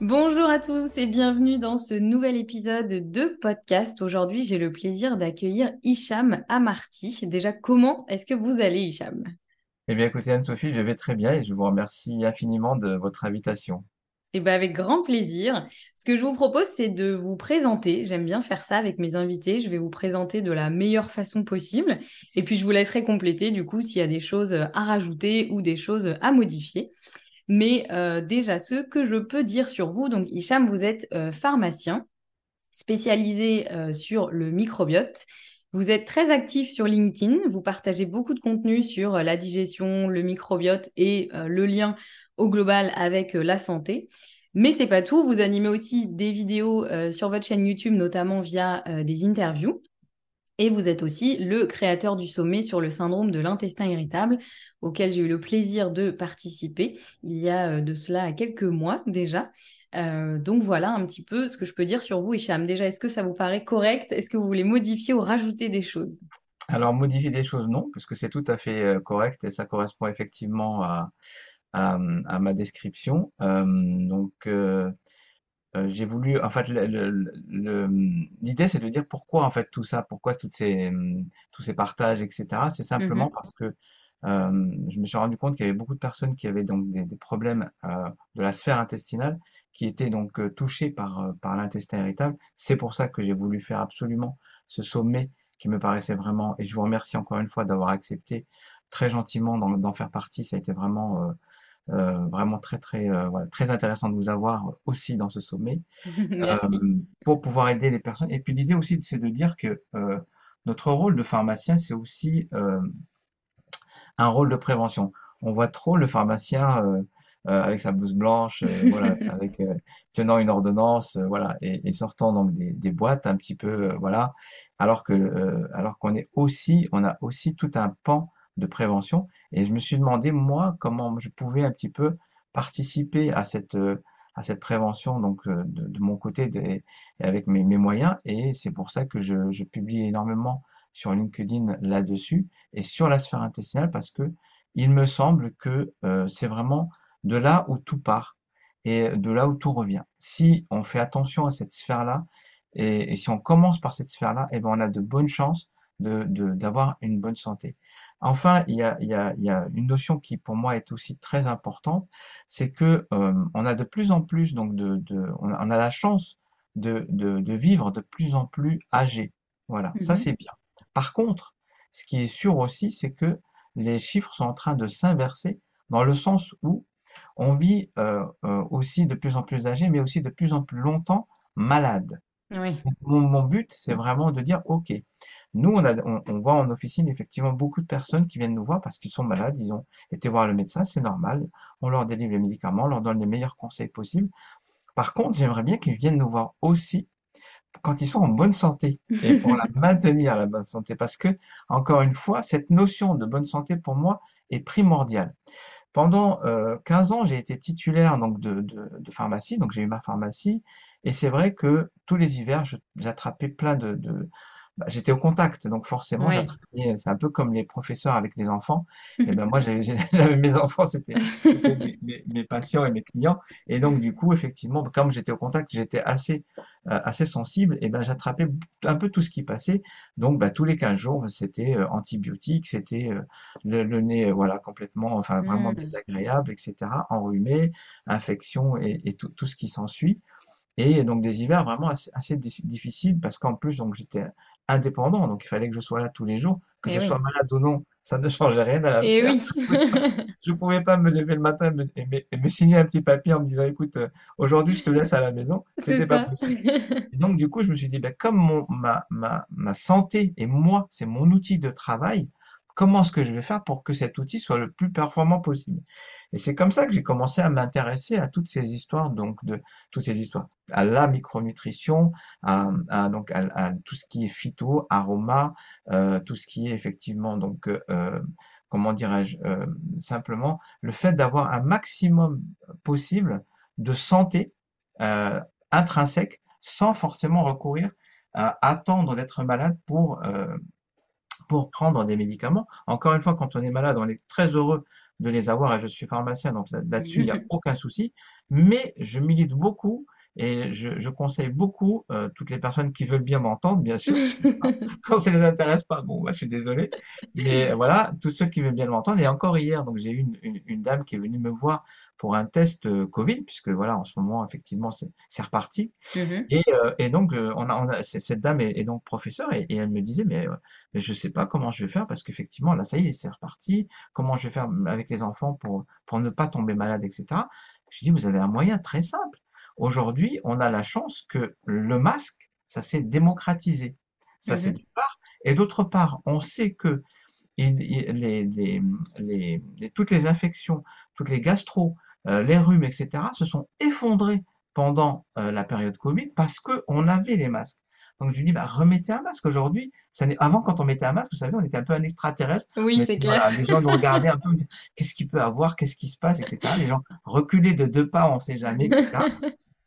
Bonjour à tous et bienvenue dans ce nouvel épisode de podcast. Aujourd'hui, j'ai le plaisir d'accueillir Hicham Amarty. Déjà, comment est-ce que vous allez, Hicham? Eh bien, écoutez, Anne-Sophie, je vais très bien et je vous remercie infiniment de votre invitation. Eh bien, avec grand plaisir. Ce que je vous propose, c'est de vous présenter. J'aime bien faire ça avec mes invités. Je vais vous présenter de la meilleure façon possible. Et puis, je vous laisserai compléter, du coup, s'il y a des choses à rajouter ou des choses à modifier. Mais euh, déjà, ce que je peux dire sur vous, donc Hicham, vous êtes euh, pharmacien spécialisé euh, sur le microbiote. Vous êtes très actif sur LinkedIn, vous partagez beaucoup de contenu sur la digestion, le microbiote et le lien au global avec la santé. Mais c'est pas tout, vous animez aussi des vidéos sur votre chaîne YouTube, notamment via des interviews. Et vous êtes aussi le créateur du sommet sur le syndrome de l'intestin irritable, auquel j'ai eu le plaisir de participer il y a euh, de cela quelques mois déjà. Euh, donc voilà un petit peu ce que je peux dire sur vous, Hicham. Déjà, est-ce que ça vous paraît correct? Est-ce que vous voulez modifier ou rajouter des choses? Alors, modifier des choses, non, parce que c'est tout à fait euh, correct et ça correspond effectivement à, ma description. donc, j'ai voulu, en fait, l'idée c'est de dire pourquoi en fait tout ça, pourquoi toutes ces, tous ces partages, etc. C'est simplement mmh parce que euh, je me suis rendu compte qu'il y avait beaucoup de personnes qui avaient donc des, des problèmes euh, de la sphère intestinale, qui étaient donc euh, touchées par, euh, par l'intestin irritable. C'est pour ça que j'ai voulu faire absolument ce sommet qui me paraissait vraiment, et je vous remercie encore une fois d'avoir accepté très gentiment d'en faire partie. Ça a été vraiment euh, vraiment très très euh, voilà, très intéressant de vous avoir aussi dans ce sommet euh, pour pouvoir aider les personnes. Et puis l'idée aussi, c'est de dire que notre rôle de pharmacien, c'est aussi un rôle de prévention. On voit trop le pharmacien euh, avec sa blouse blanche, voilà, avec tenant une ordonnance, voilà, et, et, sortant donc des, des, boîtes un petit peu, voilà, alors que alors qu'on est aussi, on a aussi tout un pan de prévention. Et je me suis demandé, moi, comment je pouvais un petit peu participer à cette, euh, prévention donc euh, de, mon côté de, avec mes, moyens. Et c'est pour ça que je, publie énormément sur LinkedIn là-dessus et sur la sphère intestinale parce que il me semble que euh, c'est vraiment de là où tout part et de là où tout revient. Si on fait attention à cette sphère-là et, et, si on commence par cette sphère-là, eh ben on a de bonnes chances de d'avoir une bonne santé. Enfin, il y a, il y a, il y a une notion qui pour moi est aussi très importante, c'est que euh, on a de plus en plus donc de, de on, a, la chance de, de, de, vivre de plus en plus âgé. Voilà, ça mmh c'est bien. Par contre, ce qui est sûr aussi, c'est que les chiffres sont en train de s'inverser dans le sens où on vit euh, euh, aussi de plus en plus âgé, mais aussi de plus en plus longtemps malade. Oui. Mon, mon but, c'est vraiment de dire, OK, nous, on a, on, on voit en officine effectivement beaucoup de personnes qui viennent nous voir parce qu'ils sont malades, ils ont été voir le médecin, c'est normal. On leur délivre les médicaments, on leur donne les meilleurs conseils possibles. Par contre, j'aimerais bien qu'ils viennent nous voir aussi quand ils sont en bonne santé et pour la maintenir la bonne santé parce que, encore une fois, cette notion de bonne santé pour moi est primordiale. Pendant euh, 15 ans, j'ai été titulaire donc de, de, de pharmacie, donc j'ai eu ma pharmacie, et c'est vrai que tous les hivers, j'attrapais plein de, de, bah, j'étais au contact, donc forcément, j'attrapais, c'est un peu comme les professeurs avec les enfants. Et ben moi, j'avais mes enfants, c'était mes, mes- mes patients et mes clients. Et donc, du coup, effectivement, comme j'étais au contact, j'étais assez, euh, assez sensible, et ben j'attrapais un peu tout ce qui passait. Donc, bah, tous les 15 jours, c'était euh, antibiotiques, c'était euh, le, le nez, euh, voilà, complètement, enfin, vraiment Hmm. désagréable, etc., enrhumé, infection et, et tout, tout ce qui s'ensuit. Et donc des hivers vraiment assez, assez difficiles parce qu'en plus donc j'étais indépendant, donc il fallait que je sois là tous les jours, que Eh je sois malade ou non, ça ne changeait rien à Eh l'affaire. oui. Je je pouvais pas me lever le matin et me, et et signer un petit papier en me disant écoute, euh, aujourd'hui je te laisse à la maison, c'était pas possible. Et donc du coup je me suis dit ben, comme mon, ma, ma, ma santé et moi c'est mon outil de travail, comment est-ce que je vais faire pour que cet outil soit le plus performant possible? Et c'est comme ça que j'ai commencé à m'intéresser à toutes ces histoires, donc de toutes ces histoires, à la micronutrition, à, donc à, tout ce qui est phyto, aroma, euh, tout ce qui est effectivement donc euh, comment dirais-je, euh, simplement le fait d'avoir un maximum possible de santé intrinsèque sans forcément recourir à attendre d'être malade pour pour prendre des médicaments. Encore une fois, quand on est malade, on est très heureux de les avoir et je suis pharmacien, donc là- là-dessus, il n'y a aucun souci. Mais je milite beaucoup et je, je conseille beaucoup euh, toutes les personnes qui veulent bien m'entendre, bien sûr. Quand ça ne les intéresse pas, bon, bah, je suis désolé. Mais voilà, tous ceux qui veulent bien m'entendre. Et encore hier, donc j'ai eu une, une- une dame qui est venue me voir pour un test euh, Covid, puisque voilà, en ce moment, effectivement, c'est reparti. Mhm. Et, euh, et donc, on a, on a, c- cette dame est, est donc professeure et, et elle me disait, mais, mais je sais pas comment je vais faire parce qu'effectivement, là, ça y est, c'est reparti. Comment je vais faire avec les enfants pour, pour ne pas tomber malade, etc. Je dis, vous avez un moyen très simple. Aujourd'hui, on a la chance que le masque, ça s'est démocratisé. Ça, c'est Mhm. d'une part. Et d'autre part, on sait que les, les, les, toutes les infections, toutes les gastro, euh, les rhumes, etc., se sont effondrés pendant euh, la période Covid parce qu'on avait les masques. Donc je lui dis, bah, remettez un masque aujourd'hui. Ça Avant, quand on mettait un masque, vous savez, on était un peu un extraterrestre. Oui, c'est clair. les gens nous regardaient un peu, on disait, qu'est-ce qu'il peut avoir, qu'est-ce qui se passe, etc. Les gens reculaient de deux pas, on ne sait jamais, etc.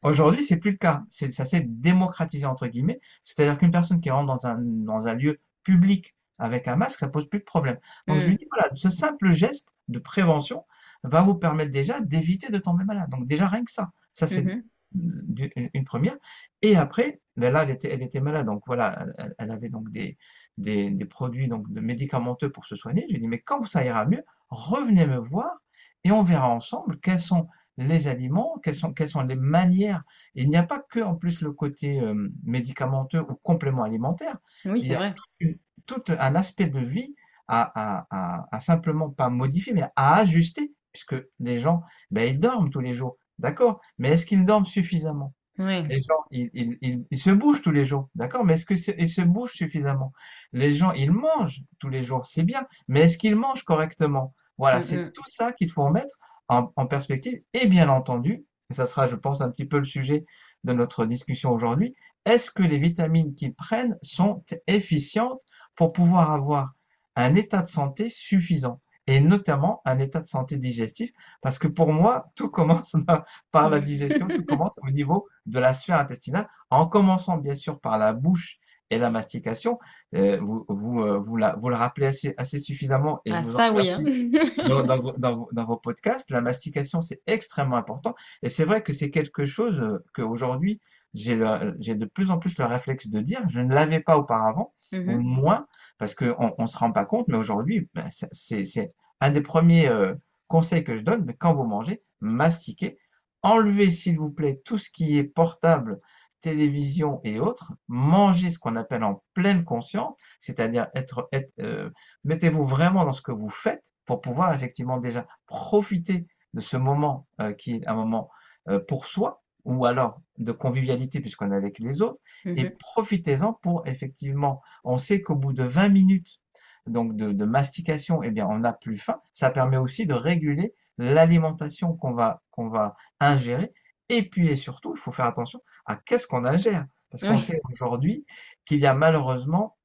Aujourd'hui, c'est plus le cas. Ça s'est démocratisé entre guillemets. C'est-à-dire qu'une personne qui rentre dans un, dans un lieu public avec un masque, ça pose plus de problème. Donc je lui Mm. dis, voilà, ce simple geste de prévention va vous permettre déjà d'éviter de tomber malade. Donc déjà rien que ça, ça c'est Mhm. du- une une première. Et après, ben là, elle était, elle était malade, donc voilà, elle, elle avait donc des, des, des produits donc de médicamenteux pour se soigner. Je lui ai dit, mais quand ça ira mieux, revenez me voir et on verra ensemble quels sont les aliments, quelles sont, quelles sont les manières. Et il n'y a pas que en plus le côté euh, médicamenteux ou complément alimentaire. Oui, Il c'est y a vrai. une- tout un aspect de vie à, à, à, à simplement pas modifier, mais à ajuster, puisque les gens, ben, ils dorment tous les jours, d'accord, mais est-ce qu'ils dorment suffisamment? Oui. Les gens, ils, ils, ils, ils se bougent tous les jours, d'accord, mais est-ce que c'est- ils se bougent suffisamment? Les gens, ils mangent tous les jours, c'est bien, mais est-ce qu'ils mangent correctement? Voilà, Mm, c'est mm. tout ça qu'il faut mettre en, perspective, et bien entendu, ça sera, je pense, un petit peu le sujet de notre discussion aujourd'hui, est-ce que les vitamines qu'ils prennent sont efficientes pour pouvoir avoir un état de santé suffisant? Et notamment un état de santé digestif, parce que pour moi, tout commence par la digestion, tout commence au niveau de la sphère intestinale, en commençant bien sûr par la bouche et la mastication. Euh, vous, vous, euh, vous, la- vous le rappelez assez, assez suffisamment et je Ah, en ça, oui, hein. dans, dans vos, dans vos- dans vos podcasts. La mastication, c'est extrêmement important. Et c'est vrai que c'est quelque chose euh, qu'aujourd'hui, j'ai de plus en plus le réflexe de dire. Je ne l'avais pas auparavant, ou Mhm. moins, parce qu'on ne se rend pas compte, mais aujourd'hui, ben, c'est un des premiers euh, conseils que je donne. Mais quand vous mangez, mastiquez. Enlevez, s'il vous plaît, tout ce qui est portable, télévision et autres. Mangez ce qu'on appelle en pleine conscience, c'est-à-dire être, être, euh, mettez-vous vraiment dans ce que vous faites pour pouvoir effectivement déjà profiter de ce moment euh, qui est un moment euh, pour soi, ou alors de convivialité puisqu'on est avec les autres, et Mhm. profitez-en pour effectivement, on sait qu'au bout de 20 minutes donc de, de mastication, eh bien, on n'a plus faim. Ça permet aussi de réguler l'alimentation qu'on va, qu'on va ingérer. Et puis, et surtout, il faut faire attention à qu'est-ce qu'on ingère. Parce qu'on Oui. sait aujourd'hui qu'il y a malheureusement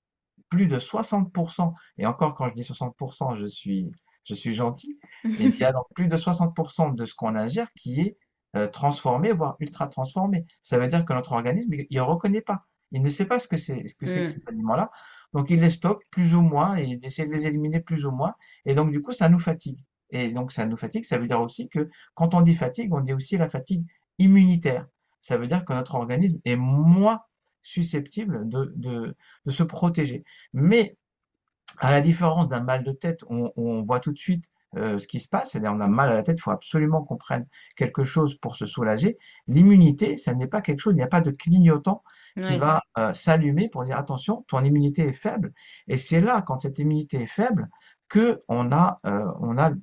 plus de 60%, et encore quand je dis 60%, je suis, je suis gentil, mais il y a donc plus de 60% de ce qu'on ingère qui est euh, transformé, voire ultra transformé. Ça veut dire que notre organisme, il ne reconnaît pas. Il ne sait pas ce que c'est, ce que c'est que Mm. ces aliments-là. Donc, il les stocke plus ou moins et il essaie de les éliminer plus ou moins. Et donc, du coup, ça nous fatigue. Et donc, ça nous fatigue, ça veut dire aussi que quand on dit fatigue, on dit aussi la fatigue immunitaire. Ça veut dire que notre organisme est moins susceptible de, de, de se protéger. Mais à la différence d'un mal de tête, on, on voit tout de suite euh, ce qui se passe, c'est-à-dire on a mal à la tête, il faut absolument qu'on prenne quelque chose pour se soulager. L'immunité, ça n'est pas quelque chose, il n'y a pas de clignotant qui va euh, s'allumer pour dire attention, ton immunité est faible. Et c'est là, quand cette immunité est faible, que on a, euh, on a euh,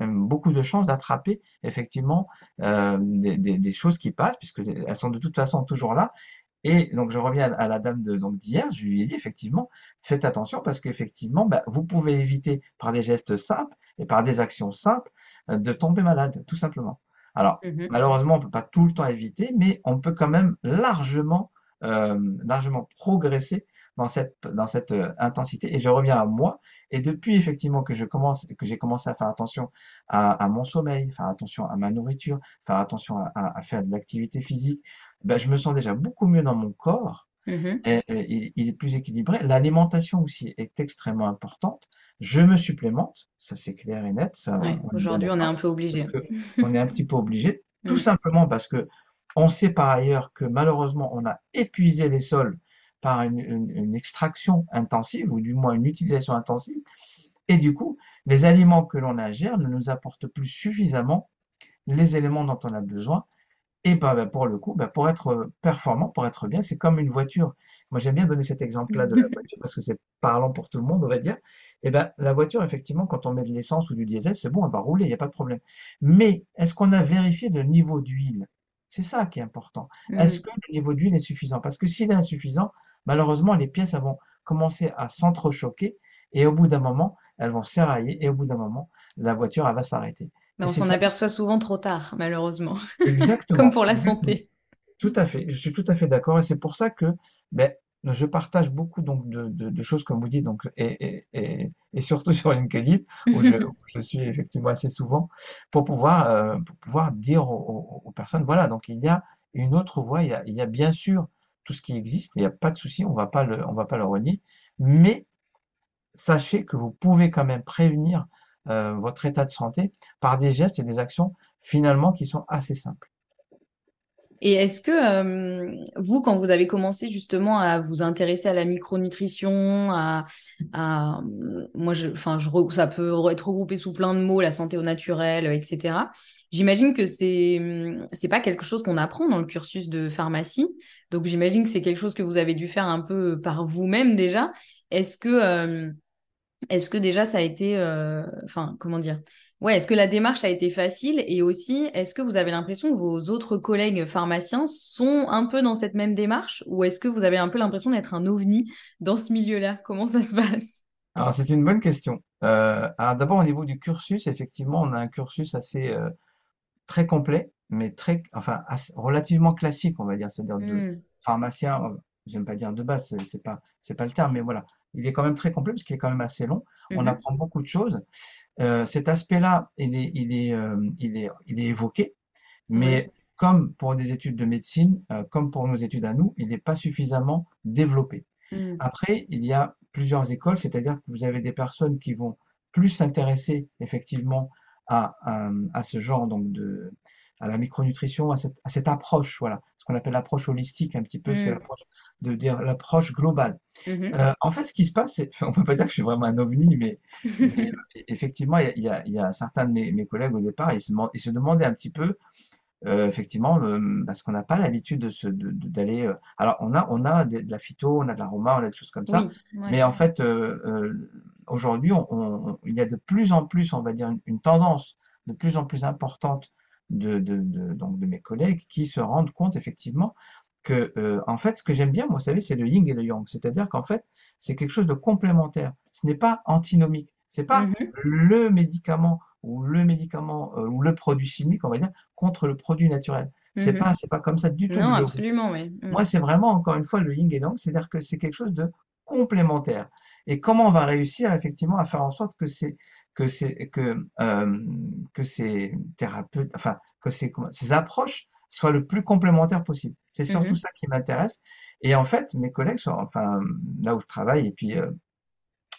beaucoup de chances d'attraper effectivement euh, des, des, des choses qui passent, puisque elles sont de toute façon toujours là, et donc, je reviens à la dame de, donc d'hier, je lui ai dit effectivement, faites attention parce qu'effectivement, bah, vous pouvez éviter par des gestes simples et par des actions simples euh, de tomber malade, tout simplement. Alors, Mhm. malheureusement, on ne peut pas tout le temps éviter, mais on peut quand même largement, euh, largement progresser dans cette, dans cette euh, intensité. Et je reviens à moi. Et depuis effectivement que je commence, que j'ai commencé à faire attention à, à mon sommeil, faire attention à ma nourriture, faire attention à, à- à faire de l'activité physique, ben, je me sens déjà beaucoup mieux dans mon corps. Mhm. Et, et il, est plus équilibré. L'alimentation aussi est extrêmement importante. Je me supplémente, ça c'est clair et net, Aujourd'hui, on est un peu obligé. on est un petit peu obligé, tout Mm. simplement parce que on sait par ailleurs que malheureusement on a épuisé les sols par une, une- une extraction intensive ou du moins une utilisation intensive, et du coup les aliments que l'on ingère ne nous apportent plus suffisamment les éléments dont on a besoin et bah, bah, pour le coup, bah, pour être performant, pour être bien, c'est comme une voiture. Moi, j'aime bien donner cet exemple-là de la voiture parce que c'est parlant pour tout le monde, on va dire. Et ben, la voiture, effectivement, quand on met de l'essence ou du diesel, c'est bon, elle va rouler, il n'y a pas de problème. Mais est-ce qu'on a vérifié le niveau d'huile? C'est ça qui est important. Est-ce que le niveau d'huile est suffisant? Parce que s'il est insuffisant, malheureusement, les pièces elles vont commencer à s'entrechoquer et au bout d'un moment, elles vont s'érailler et au bout d'un moment, la voiture, elle va s'arrêter. Mais on s'en aperçoit souvent trop tard, malheureusement. Comme exactement, pour la santé. Tout à fait, je suis tout à fait d'accord et c'est pour ça que ben, je partage beaucoup donc de, de- de choses comme vous dites donc et, et, et, et surtout sur LinkedIn où je, où je suis effectivement assez souvent pour pouvoir euh, pour pouvoir dire aux, aux- aux personnes voilà donc il y a une autre voie il y a, il y a bien sûr tout ce qui existe il n'y a pas de souci on on va pas le renier mais sachez que vous pouvez quand même prévenir euh, votre état de santé par des gestes et des actions finalement qui sont assez simples. Et est-ce que vous, quand vous avez commencé justement à vous intéresser à la micronutrition, à, moi, enfin, ça peut être regroupé sous plein de mots, la santé au naturel, etc. J'imagine que c'est hum, c'est pas quelque chose qu'on apprend dans le cursus de pharmacie. Donc j'imagine que c'est quelque chose que vous avez dû faire un peu par vous-même déjà. Est-ce que est-ce que déjà ça a été, enfin, comment dire? Ouais, est-ce que la démarche a été facile? Et aussi, est-ce que vous avez l'impression que vos autres collègues pharmaciens sont un peu dans cette même démarche? Ou est-ce que vous avez un peu l'impression d'être un ovni dans ce milieu-là? Comment ça se passe? Alors, c'est une bonne question. Euh, alors d'abord, au niveau du cursus, effectivement, on a un cursus assez euh, très complet, mais très, enfin, assez- relativement classique, on va dire, c'est-à-dire de Hmm, pharmacien, euh, j'aime pas dire de base, c'est pas, c'est pas le terme, mais voilà, il est quand même très complet parce qu'il est quand même assez long. On mhm, apprend beaucoup de choses. Euh, cet aspect-là, il est, il est, euh, il est, il est évoqué, mais comme pour des études de médecine, euh, comme pour nos études à nous, il n'est pas suffisamment développé. hmm, Après, il y a plusieurs écoles, c'est-à-dire que vous avez des personnes qui vont plus s'intéresser effectivement à, à, à ce genre donc de à la micronutrition, à cette, à cette approche, voilà, ce qu'on appelle l'approche holistique un petit peu, c'est hmm, l'approche de dire l'approche globale. mhm. Euh, en fait, ce qui se passe, c'est, on peut pas dire que je suis vraiment un ovni, mais, mais effectivement, il y y y a certains de mes, mes collègues au départ, ils se, ils se demandaient un petit peu euh, effectivement, euh, parce qu'on n'a pas l'habitude de se, de- de- d'aller. alors, on a, on a de la phyto, on a de l'aroma, on a des choses comme ça, Oui, ouais. mais en fait, aujourd'hui, il y a de plus en plus, on va dire, une, une tendance de plus en plus importante de, de, de, donc de mes collègues qui se rendent compte effectivement que, euh, en fait, ce que j'aime bien, moi, vous savez, c'est le yin et le yang. C'est-à-dire qu'en fait, c'est quelque chose de complémentaire. Ce n'est pas antinomique. C'est pas Mhm. le médicament ou le médicament euh, ou le produit chimique, on va dire, contre le produit naturel. C'est Mhm. pas, c'est pas comme ça du tout Non, absolument, oui. Mm. Moi, c'est vraiment, encore une fois, le yin et le yang, c'est-à-dire que c'est quelque chose de complémentaire. Et comment on va réussir effectivement à faire en sorte que c'est que c'est que euh, que ces thérapeutes, enfin que ces ces approches soient le plus complémentaires possible. C'est surtout Mhm. ça qui m'intéresse. Et en fait, mes collègues sont, enfin là où je travaille, et puis euh,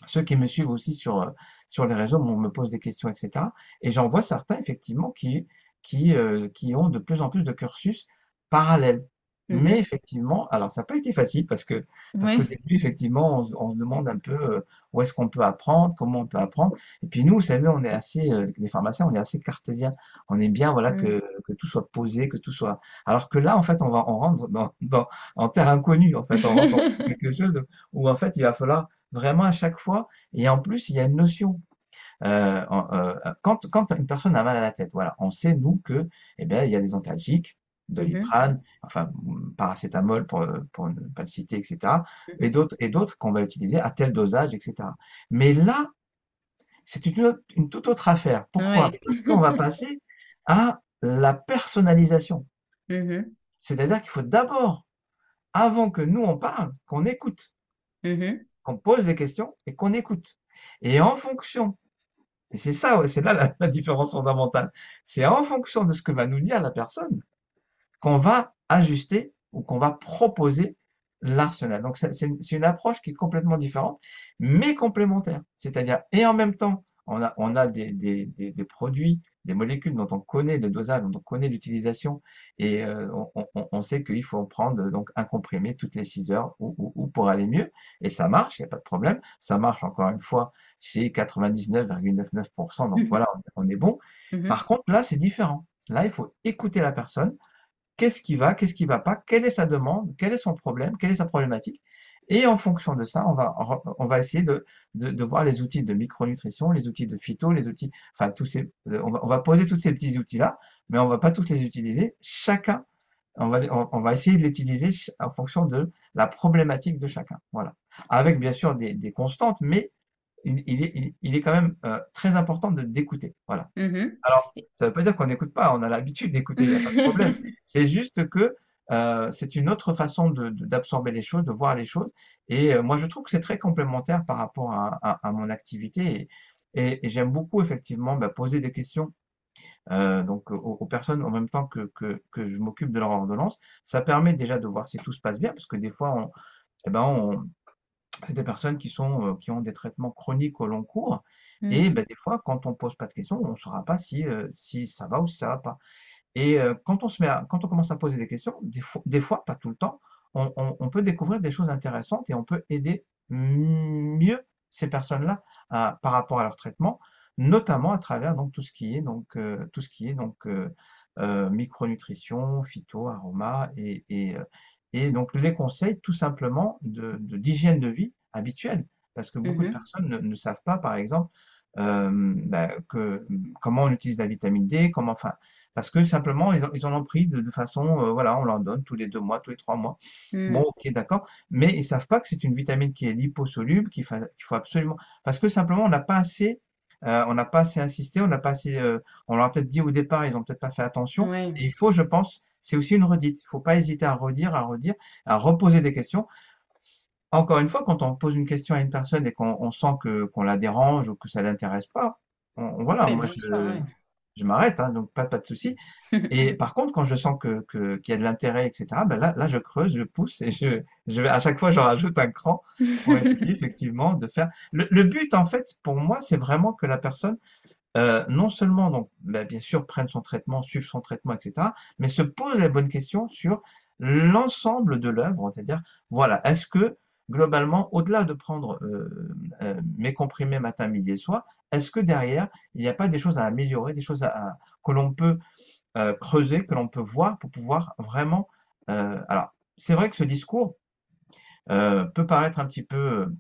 ceux qui me suivent aussi sur, euh, sur les réseaux on me pose des questions, etc. Et j'en vois certains, effectivement, qui, qui, euh, qui ont de plus en plus de cursus parallèles. Mais Mhm. effectivement, alors ça n'a pas été facile parce que parce qu'au Oui. début, effectivement, on, se on se demande un peu euh, où est-ce qu'on peut apprendre, comment on peut apprendre. Et puis nous, vous savez, on est assez, euh, les pharmaciens, on est assez cartésiens. On aime bien, voilà, Mm. que, que tout soit posé, que tout soit. Alors que là, en fait, on va, on rentre dans, dans, en terre inconnue. En fait, on rentre dans quelque chose où, en fait, il va falloir vraiment à chaque fois. Et en plus, il y a une notion. Euh, euh, quand, quand une personne a mal à la tête, voilà, on sait, nous, que, eh bien, il y a des antalgiques, Mhm. Doliprane, enfin, paracétamol pour, pour ne pas le citer, etc. Et Mhm. d'autres, et d'autres qu'on va utiliser à tel dosage, etc. Mais là, c'est une, toute autre affaire. Pourquoi? Ouais. Parce qu'on va passer à la personnalisation. Mhm. C'est-à-dire qu'il faut d'abord, avant que nous on parle, qu'on écoute, Mhm. qu'on pose des questions et qu'on écoute. Et en fonction Et c'est ça, c'est là la, la différence fondamentale. C'est en fonction de ce que va nous dire la personne qu'on va ajuster ou qu'on va proposer l'arsenal. Donc c'est une, approche qui est complètement différente, mais complémentaire. C'est-à-dire, et en même temps, on a, on a des, des, des, des produits, des molécules dont on connaît le dosage, dont on connaît l'utilisation, et euh, on, on- on sait qu'il faut en prendre donc un comprimé toutes les 6 heures ou, ou- ou pour aller mieux. Et ça marche, il n'y a pas de problème. Ça marche encore une fois c'est 99,99%. Donc voilà, on, on est bon. Mhm. Par contre, là, c'est différent. Là, il faut écouter la personne. Qu'est-ce qui va, qu'est-ce qui va pas, quelle est sa demande, quel est son problème, quelle est sa problématique. Et en fonction de ça, on va, on va essayer de, de, voir les outils de micronutrition, les outils de phyto, les outils, enfin, tous ces, on va, on va poser tous ces petits outils-là, mais on va pas tous les utiliser. Chacun, on va, on, va essayer de l'utiliser en fonction de la problématique de chacun. Voilà. Avec bien sûr des, des constantes, mais il, il est, il, il est quand même euh, très important de d'écouter. Voilà. Mhm. Alors, ça ne veut pas dire qu'on n'écoute pas, on a l'habitude d'écouter, il n'y a pas de problème. C'est juste que euh, c'est une autre façon d'absorber les choses, de voir les choses. Et euh, moi, je trouve que c'est très complémentaire par rapport à, à- à mon activité. Et, et- et j'aime beaucoup, effectivement, bah, poser des questions euh, donc aux, aux personnes en même temps que, que, que je m'occupe de leur ordonnance. Ça permet déjà de voir si tout se passe bien, parce que des fois, on, eh ben, on, des personnes qui sont, euh, qui ont des traitements chroniques au long cours. Et Mhm. ben, des fois, quand on pose pas de questions, on ne saura pas si, euh, si ça va ou si ça va pas. Et euh, quand on se met à- quand on commence à poser des questions, des fois, des fois, pas tout le temps, on, on- on peut découvrir des choses intéressantes et on peut aider mieux ces personnes-là par rapport à leur traitement, notamment à travers donc tout ce qui est donc tout ce qui est donc micronutrition, phyto, aroma et, et, et donc les conseils tout simplement de, de- d'hygiène de vie habituelle, parce que beaucoup de Mhm. personnes ne, ne savent pas, par exemple, euh, ben, que comment on utilise la vitamine D, comment, enfin, parce que simplement ils, en- ils en ont pris de, de façon, euh, voilà, on leur donne tous les deux mois, tous les trois mois. Bon, Mhm. ok, d'accord, mais ils savent pas que c'est une vitamine qui est liposoluble, qu'il fa- qu'il faut absolument, parce que simplement on n'a pas assez, euh, on n'a pas assez insisté, on n'a pas assez, euh, on leur a peut-être dit au départ, ils ont peut-être pas fait attention, Ouais. et il faut, je pense, c'est aussi une redite. Il faut pas hésiter à redire, à redire, à reposer des questions. Encore une fois, quand on pose une question à une personne et qu'on on sent que qu'on la dérange ou que ça l'intéresse pas, on, on- voilà, Oui, moi je, ouais. je m'arrête, hein, donc pas, pas de souci. Et par contre, quand je sens que, qu'il y a de l'intérêt, etc., ben là, là, je creuse, je pousse et je, à chaque fois, je rajoute un cran pour essayer effectivement de faire. Le, le but, en fait, pour moi, c'est vraiment que la personne, euh, non seulement, donc, ben, bien sûr, prenne son traitement, suive son traitement, etc., mais se pose les bonnes questions sur l'ensemble de l'œuvre, c'est-à-dire, voilà, est-ce que globalement, au-delà de prendre euh, euh, mes comprimés matin, midi et soir, est-ce que derrière, il n'y a pas des choses à améliorer, des choses à, que l'on peut creuser, que l'on peut voir pour pouvoir vraiment. alors, c'est vrai que ce discours peut paraître un petit peu,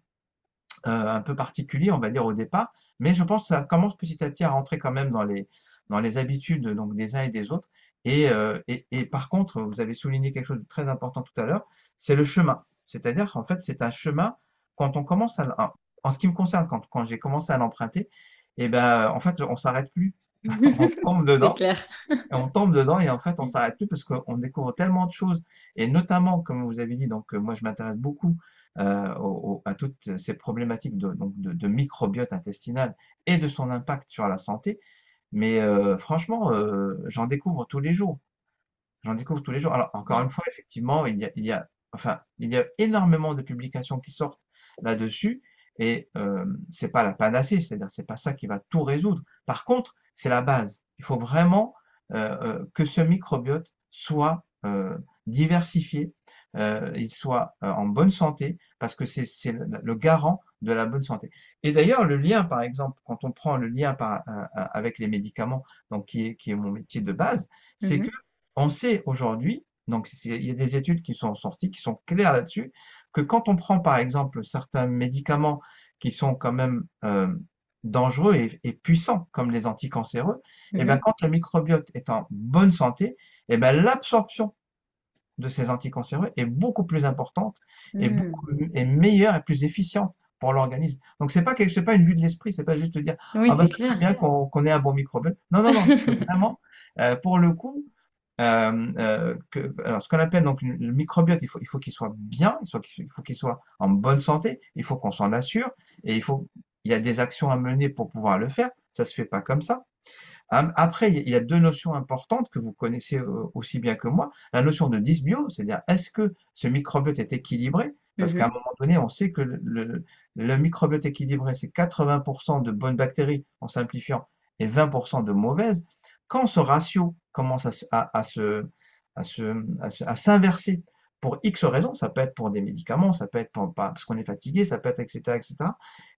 un peu particulier, on va dire au départ, mais je pense que ça commence petit à petit à rentrer quand même dans les, dans les habitudes donc des uns et des autres. Et, euh, et, et par contre, vous avez souligné quelque chose de très important tout à l'heure, c'est le chemin. C'est-à-dire qu'en fait, c'est un chemin, quand on commence à, en ce qui me concerne, quand, quand j'ai commencé à l'emprunter, eh ben, en fait, on s'arrête plus. on tombe dedans. clair. on tombe dedans et en fait, on s'arrête plus parce qu'on découvre tellement de choses. Et notamment, comme vous avez dit, donc moi, je m'intéresse beaucoup euh, à toutes ces problématiques de, donc de, microbiote intestinal et de son impact sur la santé. Mais euh, franchement, euh, j'en découvre tous les jours. J'en découvre tous les jours. Alors, encore une fois, effectivement, il y a, enfin, il y a énormément de publications qui sortent là-dessus. Et euh, c'est pas la panacée, c'est-à-dire c'est pas ça qui va tout résoudre. Par contre, c'est la base. Il faut vraiment que ce microbiote soit diversifié, euh, il soit euh, en bonne santé, parce que c'est le garant de la bonne santé. Et d'ailleurs, le lien, par exemple, quand on prend le lien par, euh, avec les médicaments, donc qui est, qui est mon métier de base, c'est mmh que on sait aujourd'hui, donc il y a des études qui sont sorties, qui sont claires là-dessus, que quand on prend par exemple certains médicaments qui sont quand même dangereux et, puissants, comme les anticancéreux, et eh bien mmh quand le microbiote est en bonne santé, et eh bien l'absorption de ces anticancéreux est beaucoup plus importante et, mmh. beaucoup, et meilleure et plus efficiente pour l'organisme. Donc c'est pas quelque, c'est pas une vue de l'esprit, c'est pas juste de dire oui, ah bah, c'est bien qu'on ait un bon microbiote. Non non non, vraiment euh, pour le coup euh, euh, que, alors ce qu'on appelle donc le microbiote, il faut il faut qu'il soit bien, il, faut qu'il faut qu'il soit en bonne santé, il faut qu'on s'en assure et il faut il y a des actions à mener pour pouvoir le faire. Ça se fait pas comme ça. Après, il y a deux notions importantes que vous connaissez euh, aussi bien que moi. La notion de dysbio, c'est-à-dire est-ce que ce microbiote est équilibré? Parce qu'à un mmh moment donné, on sait que le, le microbiote équilibré, c'est 80% de bonnes bactéries, en simplifiant, et 20% de mauvaises. Quand ce ratio commence à, à, se, à, se, à s'inverser pour X raisons, ça peut être pour des médicaments, ça peut être pour, parce qu'on est fatigué, ça peut être etc. etc.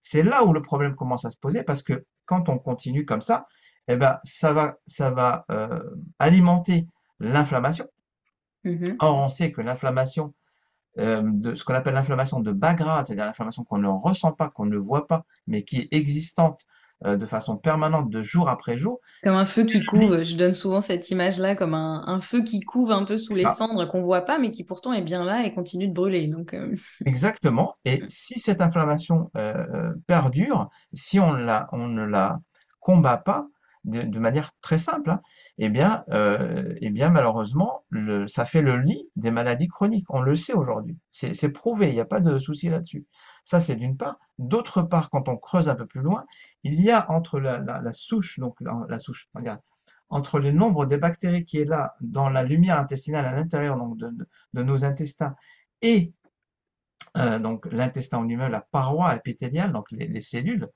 C'est là où le problème commence à se poser parce que quand on continue comme ça, eh ben, ça va, ça va euh, alimenter l'inflammation. Mmh Or, on sait que l'inflammation, euh, de ce qu'on appelle l'inflammation de bas grade, c'est-à-dire l'inflammation qu'on ne ressent pas, qu'on ne voit pas, mais qui est existante euh, de façon permanente de jour après jour. Comme un feu qui couve, je donne souvent cette image-là comme un, feu qui couve un peu sous les cendres qu'on voit pas, mais qui pourtant est bien là et continue de brûler. Donc, Exactement. Et si cette inflammation perdure, si on, la, on ne la combat pas, de, manière très simple, hein, eh bien, euh, eh bien malheureusement, ça fait le lit des maladies chroniques. On le sait aujourd'hui. C'est prouvé, il n'y a pas de souci là-dessus. Ça, c'est d'une part. D'autre part, quand on creuse un peu plus loin, il y a entre la, souche, donc la, souche, regarde, entre le nombre des bactéries qui est là dans la lumière intestinale à l'intérieur de, de, nos intestins et euh, donc l'intestin en lui-même, la paroi épithéliale, donc les, les cellules,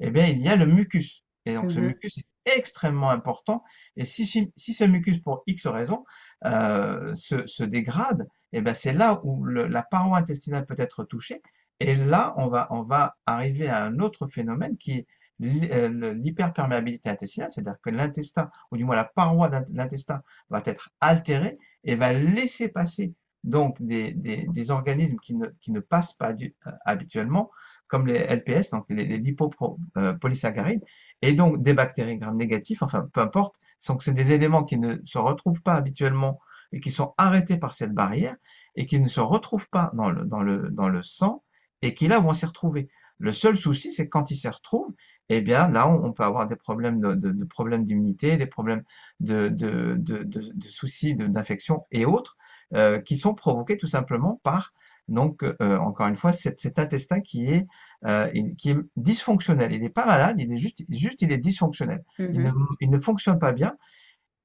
eh bien, il y a le mucus. Et donc, ce mmh mucus est extrêmement important. Et si, si ce mucus, pour X raisons, euh, se, se, dégrade, et eh ben c'est là où le, la paroi intestinale peut être touchée. Et là, on va, on va arriver à un autre phénomène qui est euh, l'hyperperméabilité intestinale, c'est-à-dire que l'intestin, ou du moins la paroi de l'intestin, va être altérée et va laisser passer donc des, des, des organismes qui ne, qui ne passent pas du, euh, habituellement, comme les LPS, donc les, les lipopolysaccharides, et donc des bactéries gram négatifs, enfin peu importe, donc c'est des éléments qui ne se retrouvent pas habituellement et qui sont arrêtés par cette barrière et qui ne se retrouvent pas dans le, dans le, dans le sang et qui là vont s'y retrouver. Le seul souci, c'est quand ils s'y retrouvent, eh bien là, on, peut avoir des problèmes de, problèmes d'immunité, des problèmes de, de soucis d'infection et autres euh, qui sont provoqués tout simplement par donc, euh, encore une fois, cet, intestin qui est, euh, qui est dysfonctionnel. Il n'est pas malade, il est juste, juste il est dysfonctionnel. il, ne, mm-hmm. il, ne, fonctionne pas bien.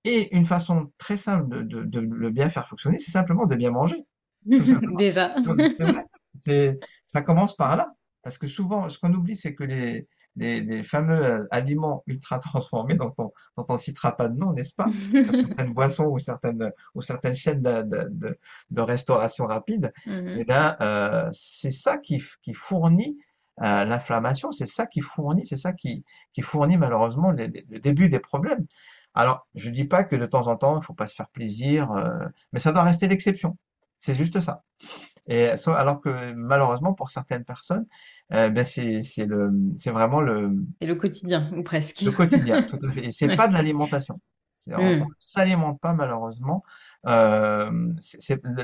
Et une façon très simple de, de, de le bien faire fonctionner, c'est simplement de bien manger. Déjà. C'est ça commence par là. Parce que souvent, ce qu'on oublie, c'est que les, les, fameux euh, aliments ultra transformés dont on dont on citera pas de nom, n'est-ce pas? Certaines boissons ou certaines ou certaines chaînes de, de, de, restauration rapide, mmh eh bien, euh, c'est ça qui, qui fournit euh, l'inflammation, c'est ça qui fournit, c'est ça qui, qui fournit malheureusement le, début des problèmes. Alors, je dis pas que de temps en temps, il faut pas se faire plaisir, euh, mais ça doit rester l'exception. C'est juste ça. Et alors que malheureusement pour certaines personnes, euh, ben c'est c'est le c'est vraiment le C'est le quotidien, ou presque. le quotidien, tout à fait. Et c'est Ouais. pas de l'alimentation. C'est- On, ne Hmm. s'alimente pas malheureusement. Euh,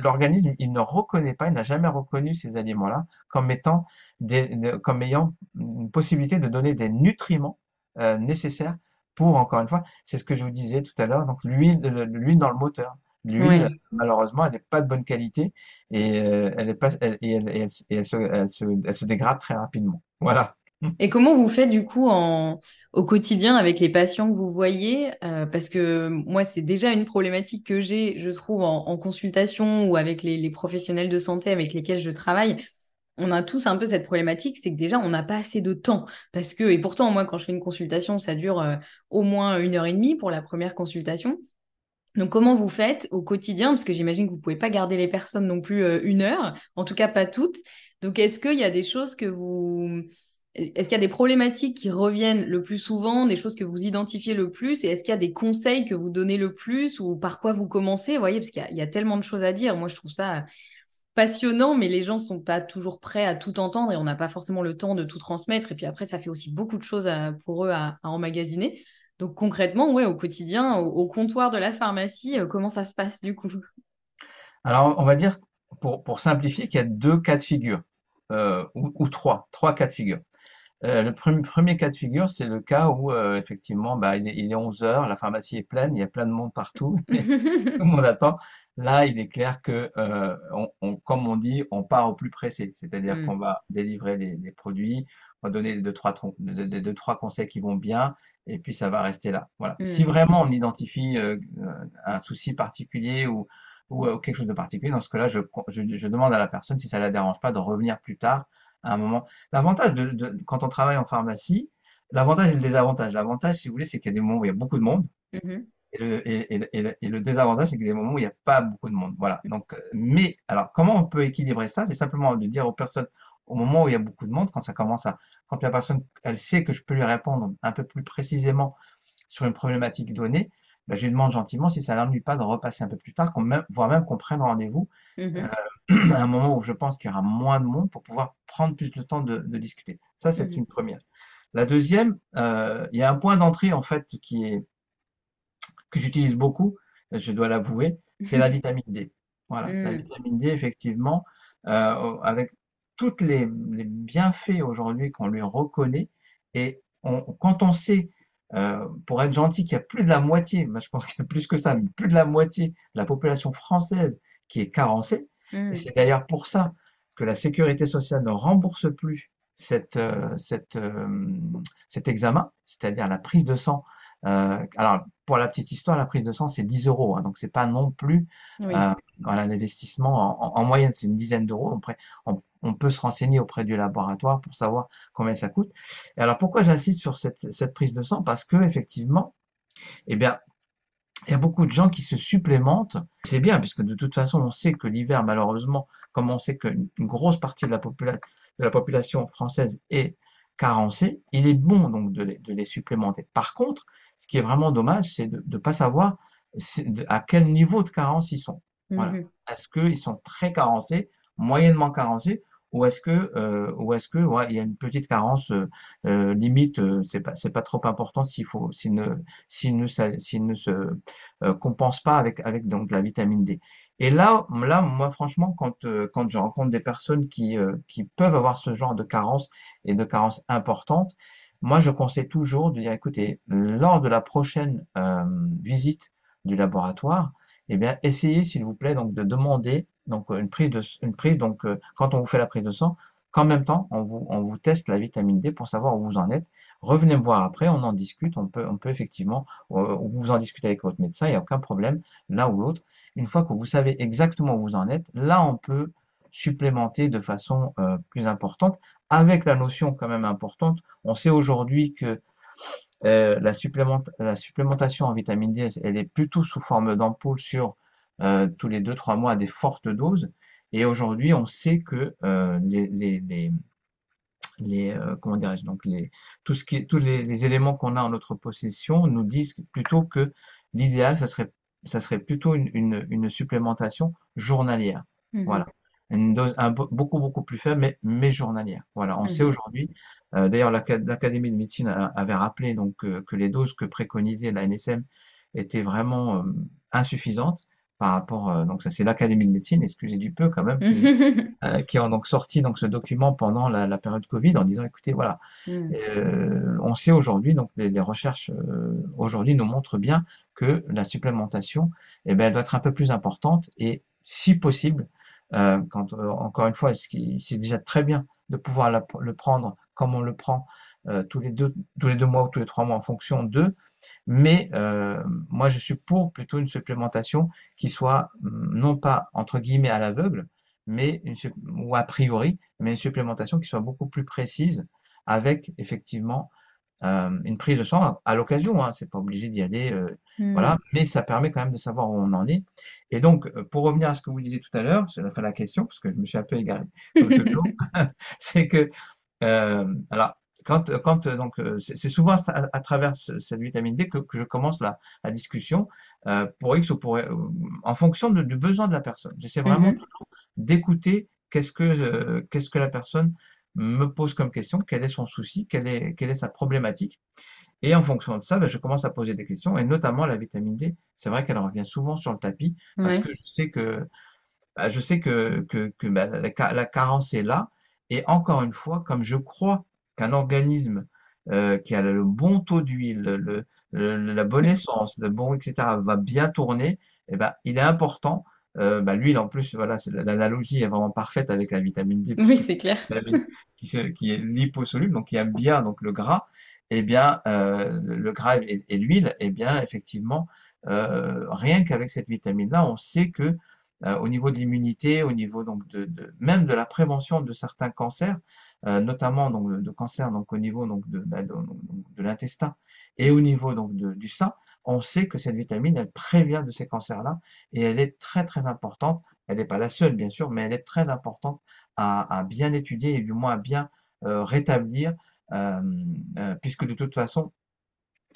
l'organisme, il ne reconnaît pas, il n'a jamais reconnu ces aliments-là comme étant des, de- comme ayant une possibilité de donner des nutriments euh, nécessaires pour, encore une fois, c'est ce que je vous disais tout à l'heure, donc l'huile, le- l'huile dans le moteur. L'huile, Ouais. malheureusement, elle n'est pas de bonne qualité et euh, elle est pas, elle, et elle, et elle, et elle se, elle se, elle se dégrade très rapidement. Voilà. Et comment vous faites du coup en, au quotidien avec les patients que vous voyez? Euh, parce que moi, c'est déjà une problématique que j'ai, je trouve, en, en consultation ou avec les, les professionnels de santé avec lesquels je travaille. On a tous un peu cette problématique, c'est que déjà, on n'a pas assez de temps. Parce que, et pourtant, moi, quand je fais une consultation, ça dure euh, au moins une heure et demie pour la première consultation. Donc, comment vous faites au quotidien? Parce que j'imagine que vous ne pouvez pas garder les personnes non plus euh, une heure, en tout cas pas toutes. Donc, est-ce qu'il y a des choses que vous... Est-ce qu'il y a des problématiques qui reviennent le plus souvent, des choses que vous identifiez le plus? Et est-ce qu'il y a des conseils que vous donnez le plus ou par quoi vous commencez? Vous voyez, parce qu'il y a, tellement de choses à dire. Moi, je trouve ça passionnant, mais les gens sont pas toujours prêts à tout entendre et on n'a pas forcément le temps de tout transmettre. Et puis après, ça fait aussi beaucoup de choses à- pour eux à emmagasiner. Donc concrètement, ouais, au quotidien, au, au comptoir de la pharmacie, euh, comment ça se passe du coup? Alors, on va dire, pour, pour simplifier, qu'il y a deux cas de figure, euh, ou, ou trois, trois cas de figure. Euh, le premier, premier cas de figure, c'est le cas où, effectivement, bah, il est, il est 11 heures, la pharmacie est pleine, il y a plein de monde partout, tout le monde attend. Là, il est clair que, on, on- comme on dit, on part au plus pressé, c'est-à-dire Mm, qu'on va délivrer les, les produits, on va donner les deux, trois, tron- les deux, deux, trois conseils qui vont bien, et puis ça va rester là. Voilà. Si mm, vraiment on identifie euh, euh, un souci particulier ou, ou euh, quelque chose de particulier, dans ce cas-là, je, je, je demande à la personne si ça la dérange pas de revenir plus tard à un moment. L'avantage de, de- quand on travaille en pharmacie, l'avantage et le désavantage. L'avantage, si vous voulez, c'est qu'il y a des moments où il y a beaucoup de monde. mhm, Et le, et, le- et le désavantage, c'est qu'il y a des moments où il n'y a pas beaucoup de monde. Voilà. Donc, mais, alors, comment on peut équilibrer ça? C'est simplement de dire aux personnes, au moment où il y a beaucoup de monde, quand ça commence à, quand la personne, elle sait que je peux lui répondre un peu plus précisément sur une problématique donnée, ben, je lui demande gentiment si ça l'ennuie pas de repasser un peu plus tard, qu'on même, voire même qu'on prenne rendez-vous euh, mhm, à un moment où je pense qu'il y aura moins de monde pour pouvoir prendre plus le temps de, de discuter. Ça, c'est mhm, une première. La deuxième, euh, il y a un point d'entrée en fait qui est que j'utilise beaucoup, je dois l'avouer, c'est la vitamine D. Voilà, la vitamine D, effectivement, euh, avec toutes les, les bienfaits aujourd'hui qu'on lui reconnaît, et on, quand on sait, euh, pour être gentil, qu'il y a plus de la moitié, moi je pense qu'il y a plus que ça, mais plus de la moitié de la population française qui est carencée, et mm, c'est d'ailleurs pour ça que la sécurité sociale ne rembourse plus cette, euh, cette, euh, cet examen, c'est-à-dire la prise de sang. Alors, pour la petite histoire, la prise de sang, c'est 10 euros, hein, donc c'est pas non plus oui. euh, voilà, l'investissement. En, en- en moyenne, c'est une dizaine d'euros. On, on peut se renseigner auprès du laboratoire pour savoir combien ça coûte. Et alors, pourquoi j'insiste sur cette, cette prise de sang? Parce que, effectivement, eh bien, il y a beaucoup de gens qui se supplémentent. C'est bien, puisque de toute façon, on sait que l'hiver, malheureusement, comme on sait qu'une une grosse partie de la, popula- de la population française est carencée, il est bon donc de les, de les supplémenter. Par contre, ce qui est vraiment dommage, c'est de ne pas savoir à quel niveau de carence ils sont. Voilà. mhm, Est-ce qu'ils sont très carencés, moyennement carencés, ou est-ce que, euh, ou est-ce que, ouais, il y a une petite carence euh, euh, limite, euh, c'est pas, c'est pas trop important s'il faut, s'il ne, s'il ne, s'il ne se compense pas avec, avec donc de la vitamine D. Et là, là, moi, franchement, quand, quand je rencontre des personnes qui, qui peuvent avoir ce genre de carence et de carence importante, moi, je conseille toujours de dire, écoutez, lors de la prochaine euh, visite du laboratoire, eh bien, essayez, s'il vous plaît, donc de demander donc une prise de, une donc euh, quand on vous fait la prise de sang, qu'en même temps, on vous, teste la vitamine D pour savoir où vous en êtes. Revenez me voir après, on en discute, on peut, on peut effectivement, euh, vous en discutez avec votre médecin, il n'y a aucun problème, l'un ou l'autre. Une fois que vous savez exactement où vous en êtes, là, on peut supplémenter de façon euh, plus importante, avec la notion quand même importante. On sait aujourd'hui que euh, la, supplément- la supplémentation en vitamine D, elle est plutôt sous forme d'ampoule sur euh, tous les deux trois mois à des fortes doses. Et aujourd'hui, on sait que les, les, les, les, euh, comment dirais-je, donc les, tout ce qui tous les, les éléments qu'on a en notre possession nous disent plutôt que l'idéal, ça serait, ça serait plutôt une, une, une supplémentation journalière. mhm. Voilà. Une dose un, beaucoup, beaucoup plus faible, mais, mais journalière. Voilà, on sait Mhm. aujourd'hui, euh, d'ailleurs, l'Académie de médecine avait rappelé donc, que les doses que préconisait la NSM étaient vraiment euh, insuffisantes par rapport, euh, donc ça c'est l'Académie de médecine, excusez du peu quand même, qui, euh, qui ont donc sorti donc ce document pendant la, la période Covid en disant, écoutez, voilà, Mm. euh, on sait aujourd'hui, donc les, les recherches euh, aujourd'hui nous montrent bien que la supplémentation, eh ben, elle doit être un peu plus importante et si possible, euh, quand euh, encore une fois, c'est déjà très bien de pouvoir le prendre comme on le prend euh, tous les deux, tous les deux mois ou tous les trois mois en fonction d'eux, mais euh, moi je suis pour plutôt une supplémentation qui soit hum, non pas entre guillemets à l'aveugle, mais une, ou a priori, mais une supplémentation qui soit beaucoup plus précise avec effectivement euh, une prise de sang à l'occasion, hein, c'est pas obligé d'y aller, euh, voilà, Mm. mais ça permet quand même de savoir où on en est. Et donc, euh, pour revenir à ce que vous disiez tout à l'heure, c'est la fin de la question, parce que je me suis un peu égaré c'est que, euh, alors, quand, quand donc, c'est souvent à, à travers ce- cette vitamine D que, que je commence la, la discussion pour X ou pour en fonction de- du besoin de la personne. J'essaie vraiment Mhm. toujours d'écouter qu'est-ce que qu'est-ce que la personne me pose comme question, quel est son souci, quelle est quelle est sa problématique. Et en fonction de ça, ben, je commence à poser des questions, et notamment la vitamine D. C'est vrai qu'elle revient souvent sur le tapis parce Ouais. que je sais que bah, je sais que, que, que bah, la, la carence est là. Et encore une fois, comme je crois qu'un organisme euh, qui a le bon taux d'huile, le, le- le- la bonne essence, le bon, etc., va bien tourner, eh ben, il est important. Euh, bah, l'huile, en plus, voilà, l'analogie est vraiment parfaite avec la vitamine D, Oui, c'est clair. qui, se- qui est liposoluble, donc qui aime bien donc le gras, eh bien, euh, le, gras et, et l'huile, eh bien, effectivement, euh, rien qu'avec cette vitamine-là, on sait que euh, au niveau de l'immunité, au niveau donc de, de- même de la prévention de certains cancers, euh, notamment donc de, de cancers donc au niveau donc de, bah, de, l'intestin et au niveau donc de- du sein, on sait que cette vitamine elle prévient de ces cancers-là et elle est très très importante. Elle n'est pas la seule bien sûr, mais elle est très importante à, bien étudier et du moins à bien euh, rétablir, euh, euh, puisque de toute façon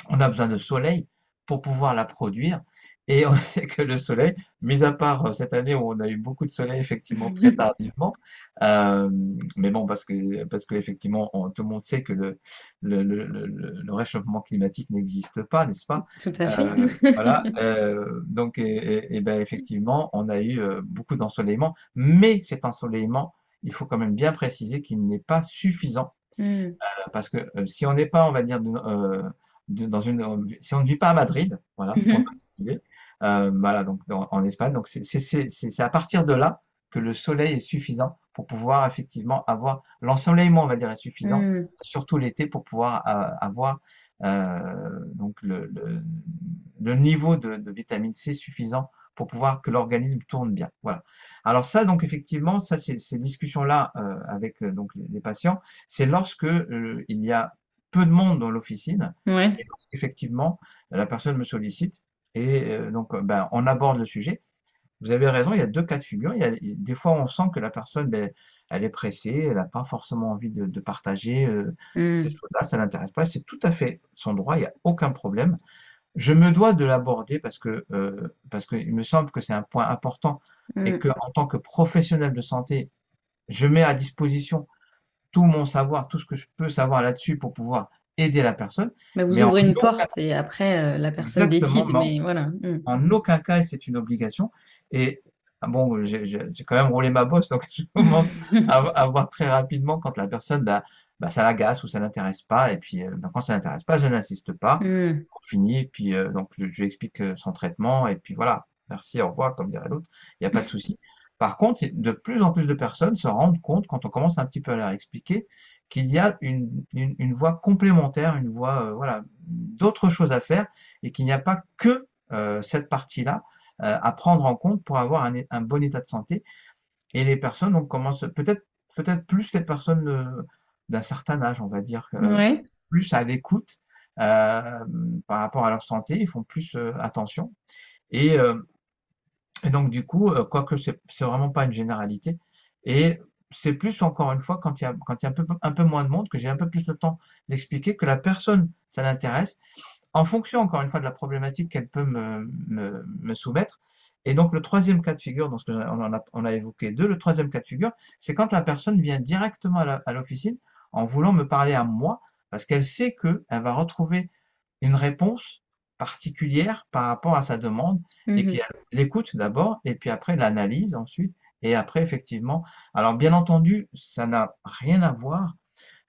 on a besoin de soleil pour pouvoir la produire. Et on sait que le soleil, mis à part euh, cette année où on a eu beaucoup de soleil effectivement très tardivement, euh, mais bon parce que parce que effectivement on- tout le monde sait que le le, le, le, réchauffement climatique n'existe pas, n'est-ce pas? Tout à fait. Euh, voilà. euh, donc et, et- et ben effectivement on a eu beaucoup d'ensoleillement, mais cet ensoleillement, il faut quand même bien préciser qu'il n'est pas suffisant Mm. parce que si on n'est pas, on va dire, de- de- dans une, si on ne vit pas à Madrid, voilà, pour donner une idée, euh, voilà, donc dans- en Espagne, donc c'est à partir de là que le soleil est suffisant pour pouvoir effectivement avoir l'ensoleillement, on va dire, est suffisant, Mm. surtout l'été, pour pouvoir euh, avoir euh, donc le, le, le niveau de, de vitamine C suffisant pour pouvoir que l'organisme tourne bien. Voilà. Alors ça, donc effectivement, ça, ces discussions-là euh, avec donc les, patients, c'est lorsque il y a peu de monde dans l'officine Ouais. et lorsqu'effectivement la personne me sollicite et euh, donc euh, ben, on aborde le sujet. Vous avez raison, il y a deux cas de figure. Il y a, des fois, on sent que la personne, ben, elle est pressée, elle n'a pas forcément envie de, de partager euh, ces Mm. choses-là, ça l'intéresse pas. C'est tout à fait son droit, il n'y a aucun problème. Je me dois de l'aborder parce que euh, parce qu'il me semble que c'est un point important et Mm. que en tant que professionnel de santé, je mets à disposition tout mon savoir, tout ce que je peux savoir là-dessus pour pouvoir aider la personne. Bah, vous Mais en ouvrez une porte et après, euh, la personne décide. mais voilà. Mm. en aucun cas c'est une obligation. Et ah bon, j'ai quand même roulé ma bosse, donc je commence à, à voir très rapidement quand la personne, bah, bah, ça l'agace ou ça l'intéresse pas. Et puis, euh, bah, quand ça l'intéresse pas, je n'insiste pas. Mm. On finit, et puis euh, donc je, je lui explique son traitement, et puis voilà, merci, au revoir, comme dirait l'autre, il n'y a pas de souci. Par contre, de plus en plus de personnes se rendent compte, quand on commence un petit peu à leur expliquer, qu'il y a une, une, une voie complémentaire, une voie, euh, voilà, d'autres choses à faire, et qu'il n'y a pas que euh, cette partie-là euh, à prendre en compte pour avoir un, un bon état de santé. Et les personnes, donc, commencent peut-être peut-être plus les personnes d'un certain âge, on va dire, euh, Ouais. plus à l'écoute euh, par rapport à leur santé, ils font plus euh, attention. Et, euh, et donc, du coup, euh, quoique c'est vraiment pas une généralité, et c'est plus encore une fois quand il y a, quand il y a un peu, un peu moins de monde, que j'ai un peu plus de temps d'expliquer que la personne, ça l'intéresse, en fonction encore une fois de la problématique qu'elle peut me, me, me soumettre, Et donc, le troisième cas de figure, donc, on, en a, on a évoqué deux, le troisième cas de figure, c'est quand la personne vient directement à l'officine en voulant me parler à moi, parce qu'elle sait qu'elle va retrouver une réponse particulière par rapport à sa demande et Mmh qu'elle l'écoute d'abord et puis après l'analyse ensuite et après effectivement. Alors bien entendu, ça n'a rien à voir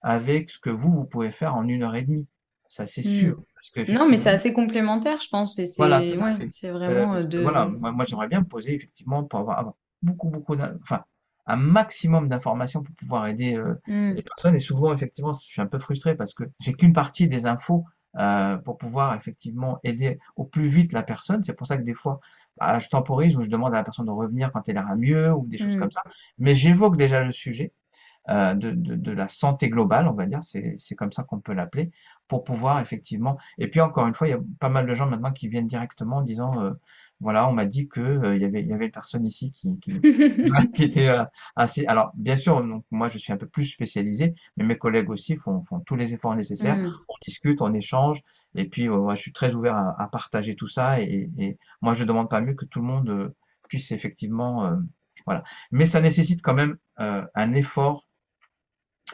avec ce que vous, vous pouvez faire en une heure et demie. Ça, c'est Mmh. sûr. Parce Non, mais c'est assez complémentaire, je pense. Et voilà, c'est ouais, Euh, vraiment euh, que voilà, de. moi, moi, j'aimerais bien me poser effectivement pour avoir, avoir beaucoup, beaucoup, enfin, un maximum d'informations pour pouvoir aider euh, Mmh. les personnes. Et souvent, effectivement, je suis un peu frustré parce que j'ai qu'une partie des infos euh, pour pouvoir effectivement aider au plus vite la personne. C'est pour ça que des fois, bah, je temporise ou je demande à la personne de revenir quand elle ira mieux ou des choses Mmh. comme ça. Mais j'évoque déjà le sujet euh, de, de, de la santé globale, on va dire, c'est c'est comme ça qu'on peut l'appeler, pour pouvoir effectivement. Et puis encore une fois, il y a pas mal de gens maintenant qui viennent directement en disant, euh, voilà, on m'a dit que euh, il y avait il y avait une personne ici qui qui, qui était euh, assez. Alors bien sûr, donc moi je suis un peu plus spécialisé, mais mes collègues aussi font font tous les efforts nécessaires. Mmh. On discute, on échange, et puis je suis très ouvert à, à partager tout ça. Et, et moi je demande pas mieux que tout le monde euh, puisse effectivement, voilà. Mais ça nécessite quand même un effort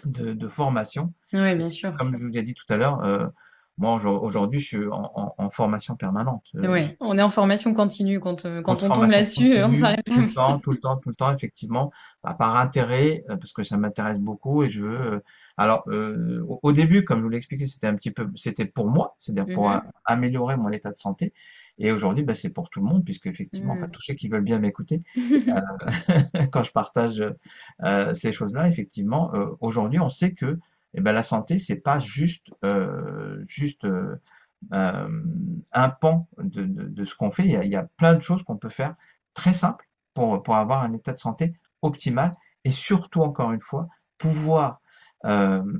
de, de formation. Et bien sûr. comme je vous ai dit tout à l'heure, moi aujourd- aujourd'hui je suis en, en- en formation permanente. Euh, Ouais, on est en formation continue quand, euh, quand on tombe là-dessus, on continue, s'arrête tout le temps, tout le temps, tout le temps, effectivement, bah, par intérêt, euh, parce que ça m'intéresse beaucoup et je veux. alors, euh, au, au début, comme je vous l'ai expliqué, c'était un petit peu, c'était pour moi, c'est-à-dire pour Mhm. améliorer mon état de santé. Et aujourd'hui, bah, c'est pour tout le monde, puisque effectivement, enfin, Mhm. tous ceux qui veulent bien m'écouter, euh, quand je partage euh, ces choses-là, effectivement, aujourd'hui, on sait que eh ben, la santé, c'est pas juste, euh, juste euh, euh, un pan de, de, ce qu'on fait. Il y, a, plein de choses qu'on peut faire très simples pour, pour avoir un état de santé optimal et surtout, encore une fois, pouvoir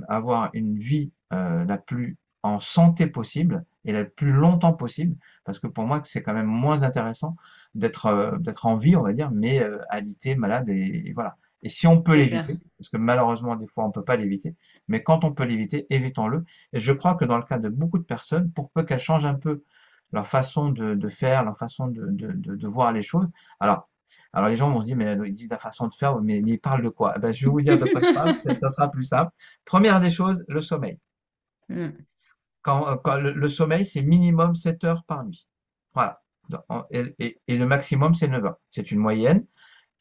avoir une vie la plus en santé possible et la plus longtemps possible, parce que pour moi, c'est quand même moins intéressant d'être d'être en vie, on va dire, mais alité, malade, et voilà. Et si on peut l'éviter, parce que malheureusement, des fois, on peut pas l'éviter, mais quand on peut l'éviter, évitons-le. Et je crois que dans le cas de beaucoup de personnes, pour peu qu'elles changent un peu leur façon de, de faire, leur façon de, de, de, de voir les choses, alors, alors les gens vont se dire, mais ils disent la façon de faire, mais, mais ils parlent de quoi? Eh ben, je vais vous dire de quoi ils parlent, ça, ça sera plus simple. Première des choses, le sommeil. Mhm. Quand, euh, quand le, le sommeil, c'est minimum 7 heures par nuit. Voilà. Et, et, et le maximum, c'est 9 heures. C'est une moyenne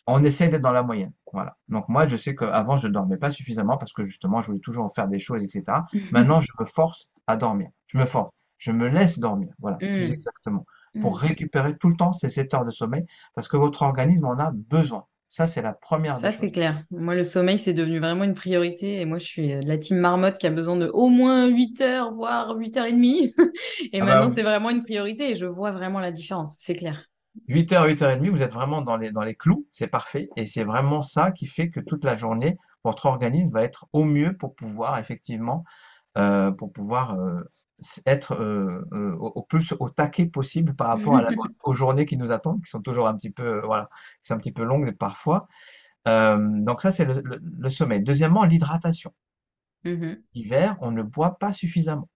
on essaie d'être dans la moyenne. Voilà. Donc moi, je sais qu'avant, je ne dormais pas suffisamment parce que justement, je voulais toujours faire des choses, etc. Maintenant, je me force à dormir. Je me force. Je me laisse dormir. Voilà, plus Mhm. exactement. Mhm. Pour récupérer tout le temps ces 7 heures de sommeil parce que votre organisme en a besoin. Ça, c'est la première Ça, c'est clair. Moi, le sommeil, c'est devenu vraiment une priorité. Et moi, je suis euh, de la team marmotte qui a besoin de au moins 8 heures, voire 8 heures et demie. Et Ah maintenant, bah, c'est vraiment une priorité et je vois vraiment la différence. C'est clair. 8h, 8h30, vous êtes vraiment dans les, dans les clous, c'est parfait. Et c'est vraiment ça qui fait que toute la journée, votre organisme va être au mieux pour pouvoir effectivement, euh, pour pouvoir euh, être euh, au, au plus au taquet possible par rapport à la- aux, journées qui nous attendent, qui sont toujours un petit peu, voilà, qui sont un petit peu longues parfois. Donc ça, c'est le, le- le sommeil. Deuxièmement, l'hydratation. Mhm. Hiver, on ne boit pas suffisamment.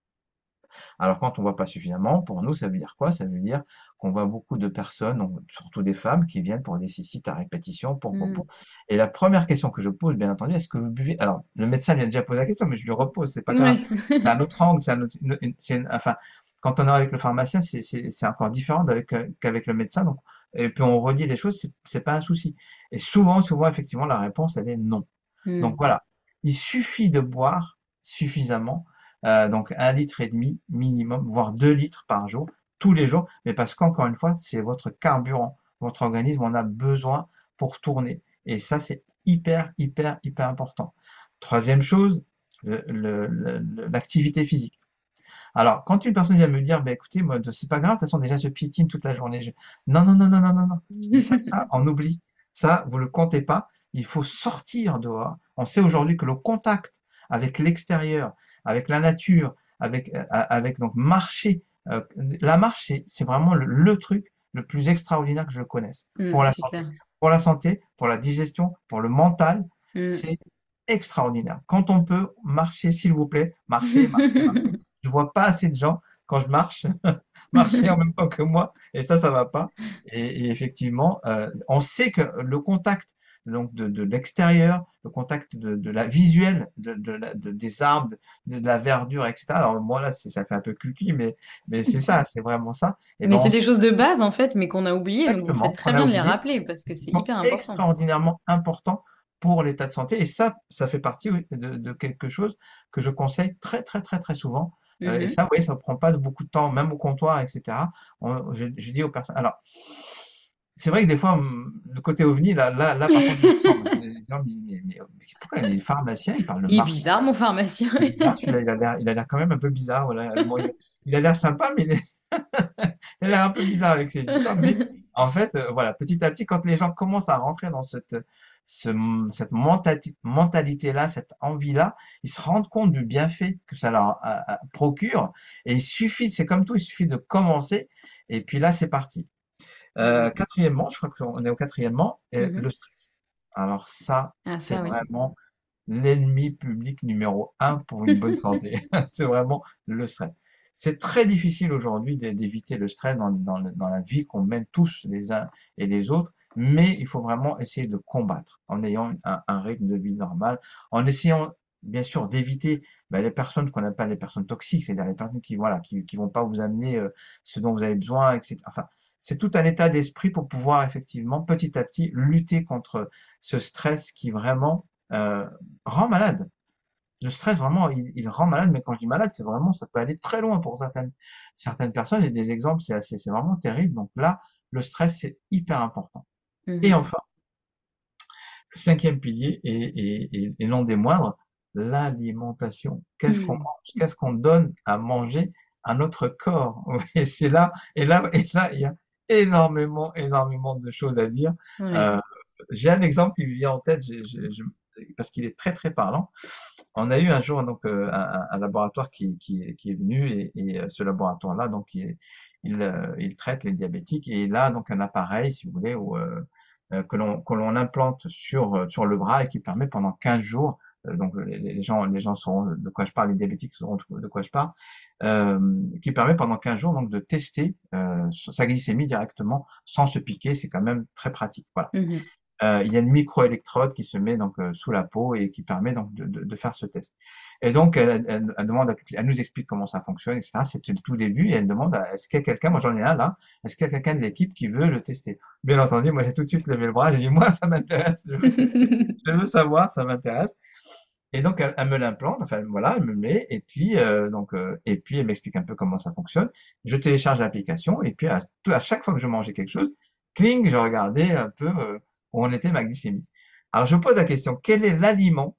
Alors, quand on voit pas suffisamment, pour nous, ça veut dire quoi? Ça veut dire qu'on voit beaucoup de personnes, donc surtout des femmes, qui viennent pour des cystites à répétition, pour, pour, pour. Et la première question que je pose, bien entendu, est-ce que vous buvez? Alors, le médecin lui a déjà posé la question, mais je lui repose, c'est pas grave. C'est un autre angle, c'est un autre- une- enfin, quand on est avec le pharmacien, c'est encore différent qu'avec le médecin. Donc, et puis on redit des choses, c'est pas un souci. Et souvent, souvent, effectivement, la réponse, elle est non. Donc Mhm. voilà, il suffit de boire suffisamment, euh, donc un litre et demi minimum, voire deux litres par jour, tous les jours, mais parce qu'encore une fois, c'est votre carburant, votre organisme en a besoin pour tourner. Et ça, c'est hyper, hyper, hyper important. Troisième chose, l'activité physique. Alors, quand une personne vient me dire, bah, écoutez, moi, c'est pas grave, de toute façon, déjà, je piétine toute la journée. Je- Non, non, non, non, non, non, non. Ça, ça, on oublie. Ça, vous le comptez pas. Il faut sortir dehors. On sait aujourd'hui que le contact avec l'extérieur, avec la nature, avec, euh, avec donc marcher, euh, la marche, c'est vraiment le, le truc le plus extraordinaire que je connaisse pour Mhm, la santé. clair. Pour la santé, pour la digestion, pour le mental, Mhm. c'est extraordinaire. Quand on peut marcher, s'il vous plaît, marcher, marcher, marcher. Je vois pas assez de gens quand je marche, marcher en même temps que moi, et ça, ça va pas. Et, et effectivement, euh, on sait que le contact donc de, de l'extérieur, le contact de, de la visuelle de, de, la- des arbres, de, la verdure, etc. Alors moi là, ça fait un peu cucu, mais mais c'est ça, c'est vraiment ça. Et Mais ben c'est on des choses de base en fait, mais qu'on a oubliées, donc vous faites très bien de les oublié, rappeler parce que c'est hyper important. extraordinairement importants pour l'état de santé. Et ça, ça fait partie de, quelque chose que je conseille très très très très souvent. Euh, et Mhm. ça, oui, ça ne prend pas beaucoup de temps, même au comptoir, etc. On- je, je dis aux personnes. Alors, c'est vrai que des fois, hum, le côté ovni, là, là, là par contre, les gens me disent, mais, pourquoi les pharmaciens, ils parlent de Il est bizarre mon pharmacien. Il est bizarre, il a l'air, il a l'air quand même un peu bizarre. Voilà. Bon, il, il a l'air sympa, mais il, est- il a l'air un peu bizarre avec ses histoires. Mais en fait, euh, voilà, petit à petit, quand les gens commencent à rentrer dans cette, ce, cette mentalité-là, cette envie-là, ils se rendent compte du bienfait que ça leur euh, euh, procure. Et il suffit, c'est comme tout, il suffit de commencer. Et puis là, c'est parti. Euh, quatrièmement, je crois qu'on est au quatrièmement, Mhm. le stress. Alors ça, Ah c'est oui. vraiment l'ennemi public numéro un pour une bonne santé. C'est vraiment le stress. C'est très difficile aujourd'hui d'é- d'éviter le stress dans, dans le- dans la vie qu'on mène tous les uns et les autres, mais il faut vraiment essayer de combattre en ayant un, un rythme de vie normal, en essayant bien sûr d'éviter ben, les personnes qu'on appelle les personnes toxiques, c'est-à-dire les personnes qui voilà qui, qui vont pas vous amener euh, ce dont vous avez besoin, etc. Enfin, c'est tout un état d'esprit pour pouvoir effectivement petit à petit lutter contre ce stress qui vraiment euh, rend malade. Le stress, vraiment, il, il rend malade, mais quand je dis malade, c'est vraiment, ça peut aller très loin pour certaines, certaines personnes. J'ai des exemples, c'est assez, c'est vraiment terrible. Donc là, le stress, c'est hyper important. Et Mhm. enfin, le cinquième pilier, et, et, et, et non des moindres, l'alimentation. Qu'est-ce qu'on Mhm. mange? Qu'est-ce qu'on donne à manger à notre corps? Et c'est là, et là, et là, il y a énormément, énormément de choses à dire. Ouais. Euh, j'ai un exemple qui me vient en tête, parce qu'il est très très parlant. On a eu un jour donc euh, un, un laboratoire qui, qui, est- qui est venu et, et, euh, ce laboratoire-là donc il, il, euh, il traite les diabétiques et il a donc un appareil si vous voulez où, que l'on implante sur sur le bras et qui permet pendant 15 jours donc les, les gens les gens sauront de quoi je parle les diabétiques sauront de quoi je parle euh, qui permet pendant 15 jours donc de tester euh, sa glycémie directement sans se piquer c'est quand même très pratique voilà Mhm. euh, il y a une microélectrode qui se met donc sous la peau et qui permet donc de, de, de faire ce test. Et donc elle, elle, elle demande, à, elle nous explique comment ça fonctionne, etc. C'était le tout début et elle demande est-ce qu'il y a quelqu'un, moi j'en ai un là, est-ce qu'il y a quelqu'un de l'équipe qui veut le tester? Bien entendu, moi j'ai tout de suite levé le bras, j'ai dit moi ça m'intéresse, je veux savoir, ça m'intéresse. Et donc elle, me l'implante, enfin voilà, elle me met et puis euh, donc euh, et puis elle m'explique un peu comment ça fonctionne. Je télécharge l'application et puis à, à chaque fois que je mangeais quelque chose, cling, je regardais un peu euh, où en était ma glycémie. Alors je pose la question, quel est l'aliment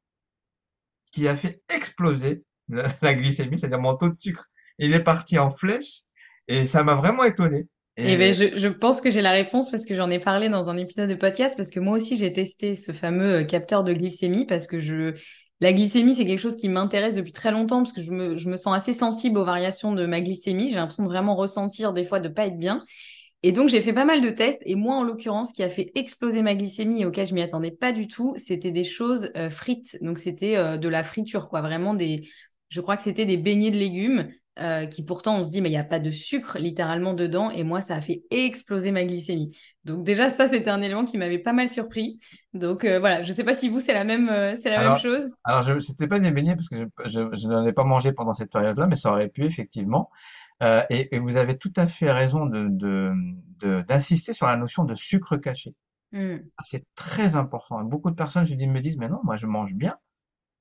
qui a fait exploser la, glycémie, c'est-à-dire mon taux de sucre? Il est parti en flèche et ça m'a vraiment étonné. Eh ben, Et je, je pense que j'ai la réponse parce que j'en ai parlé dans un épisode de podcast parce que moi aussi j'ai testé ce fameux euh, capteur de glycémie parce que je la glycémie c'est quelque chose qui m'intéresse depuis très longtemps parce que je me, sens assez sensible aux variations de ma glycémie. J'ai l'impression de vraiment ressentir des fois de pas être bien. Et donc j'ai fait pas mal de tests et moi en l'occurrence ce qui a fait exploser ma glycémie et auquel je m'y attendais pas du tout, c'était des choses euh, frites. Donc c'était euh, de la friture quoi, vraiment des je crois que c'était des beignets de légumes euh, qui pourtant on se dit mais il n'y a pas de sucre littéralement dedans et moi ça a fait exploser ma glycémie. Donc déjà ça c'était un élément qui m'avait pas mal surpris. Donc euh, voilà, je sais pas si vous c'est la même euh, c'est la même chose. alors je, c'était pas des beignets parce que je, je, je n'en ai pas mangé pendant cette période-là, mais ça aurait pu effectivement. Et, et vous avez tout à fait raison de, de, de- d'insister sur la notion de sucre caché. Hmm. Ah, C'est très important. Beaucoup de personnes je dis, me disent, mais non, moi je mange bien.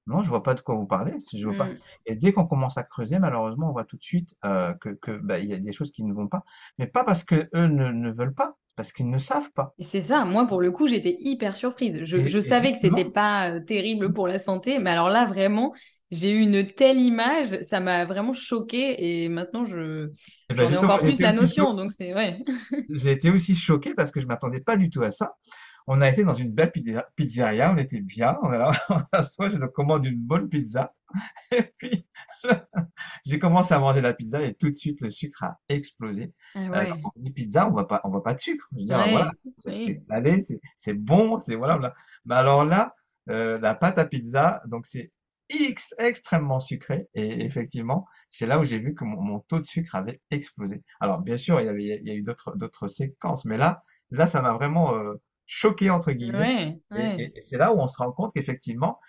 Non, je vois pas de quoi vous parlez. Je vois pas. Hmm. Et dès qu'on commence à creuser, malheureusement, on voit tout de suite euh, que, que bah, il y a des choses qui ne vont pas. Mais pas parce que eux ne, ne veulent pas, parce qu'ils ne savent pas. Et C'est ça, moi pour le coup j'étais hyper surprise. Je, Et, je et savais que c'était pas euh, terrible pour la santé, mais alors là vraiment j'ai eu une telle image, ça m'a vraiment choquée et maintenant je eh ben j'en ai justement, encore plus la notion, donc c'est ouais. J'ai été aussi choqué parce que je m'attendais pas du tout à ça. On a été dans une belle pizzeria, on était bien. On a, on je commande une bonne pizza. Et puis, j'ai commencé à manger la pizza et tout de suite, le sucre a explosé. Ah Euh, quand on dit pizza, on on voit pas de sucre. Je dire, voilà, c'est salé, c'est bon, c'est voilà, voilà. Mais alors là, euh, la pâte à pizza, donc c'est extrêmement sucré. Et effectivement, c'est là où j'ai vu que mon, taux de sucre avait explosé. Alors, bien sûr, il y avait, il y a eu d'autres, d'autres séquences, mais là, là, ça m'a vraiment euh, choqué entre guillemets. Et, c'est là où on se rend compte qu'effectivement,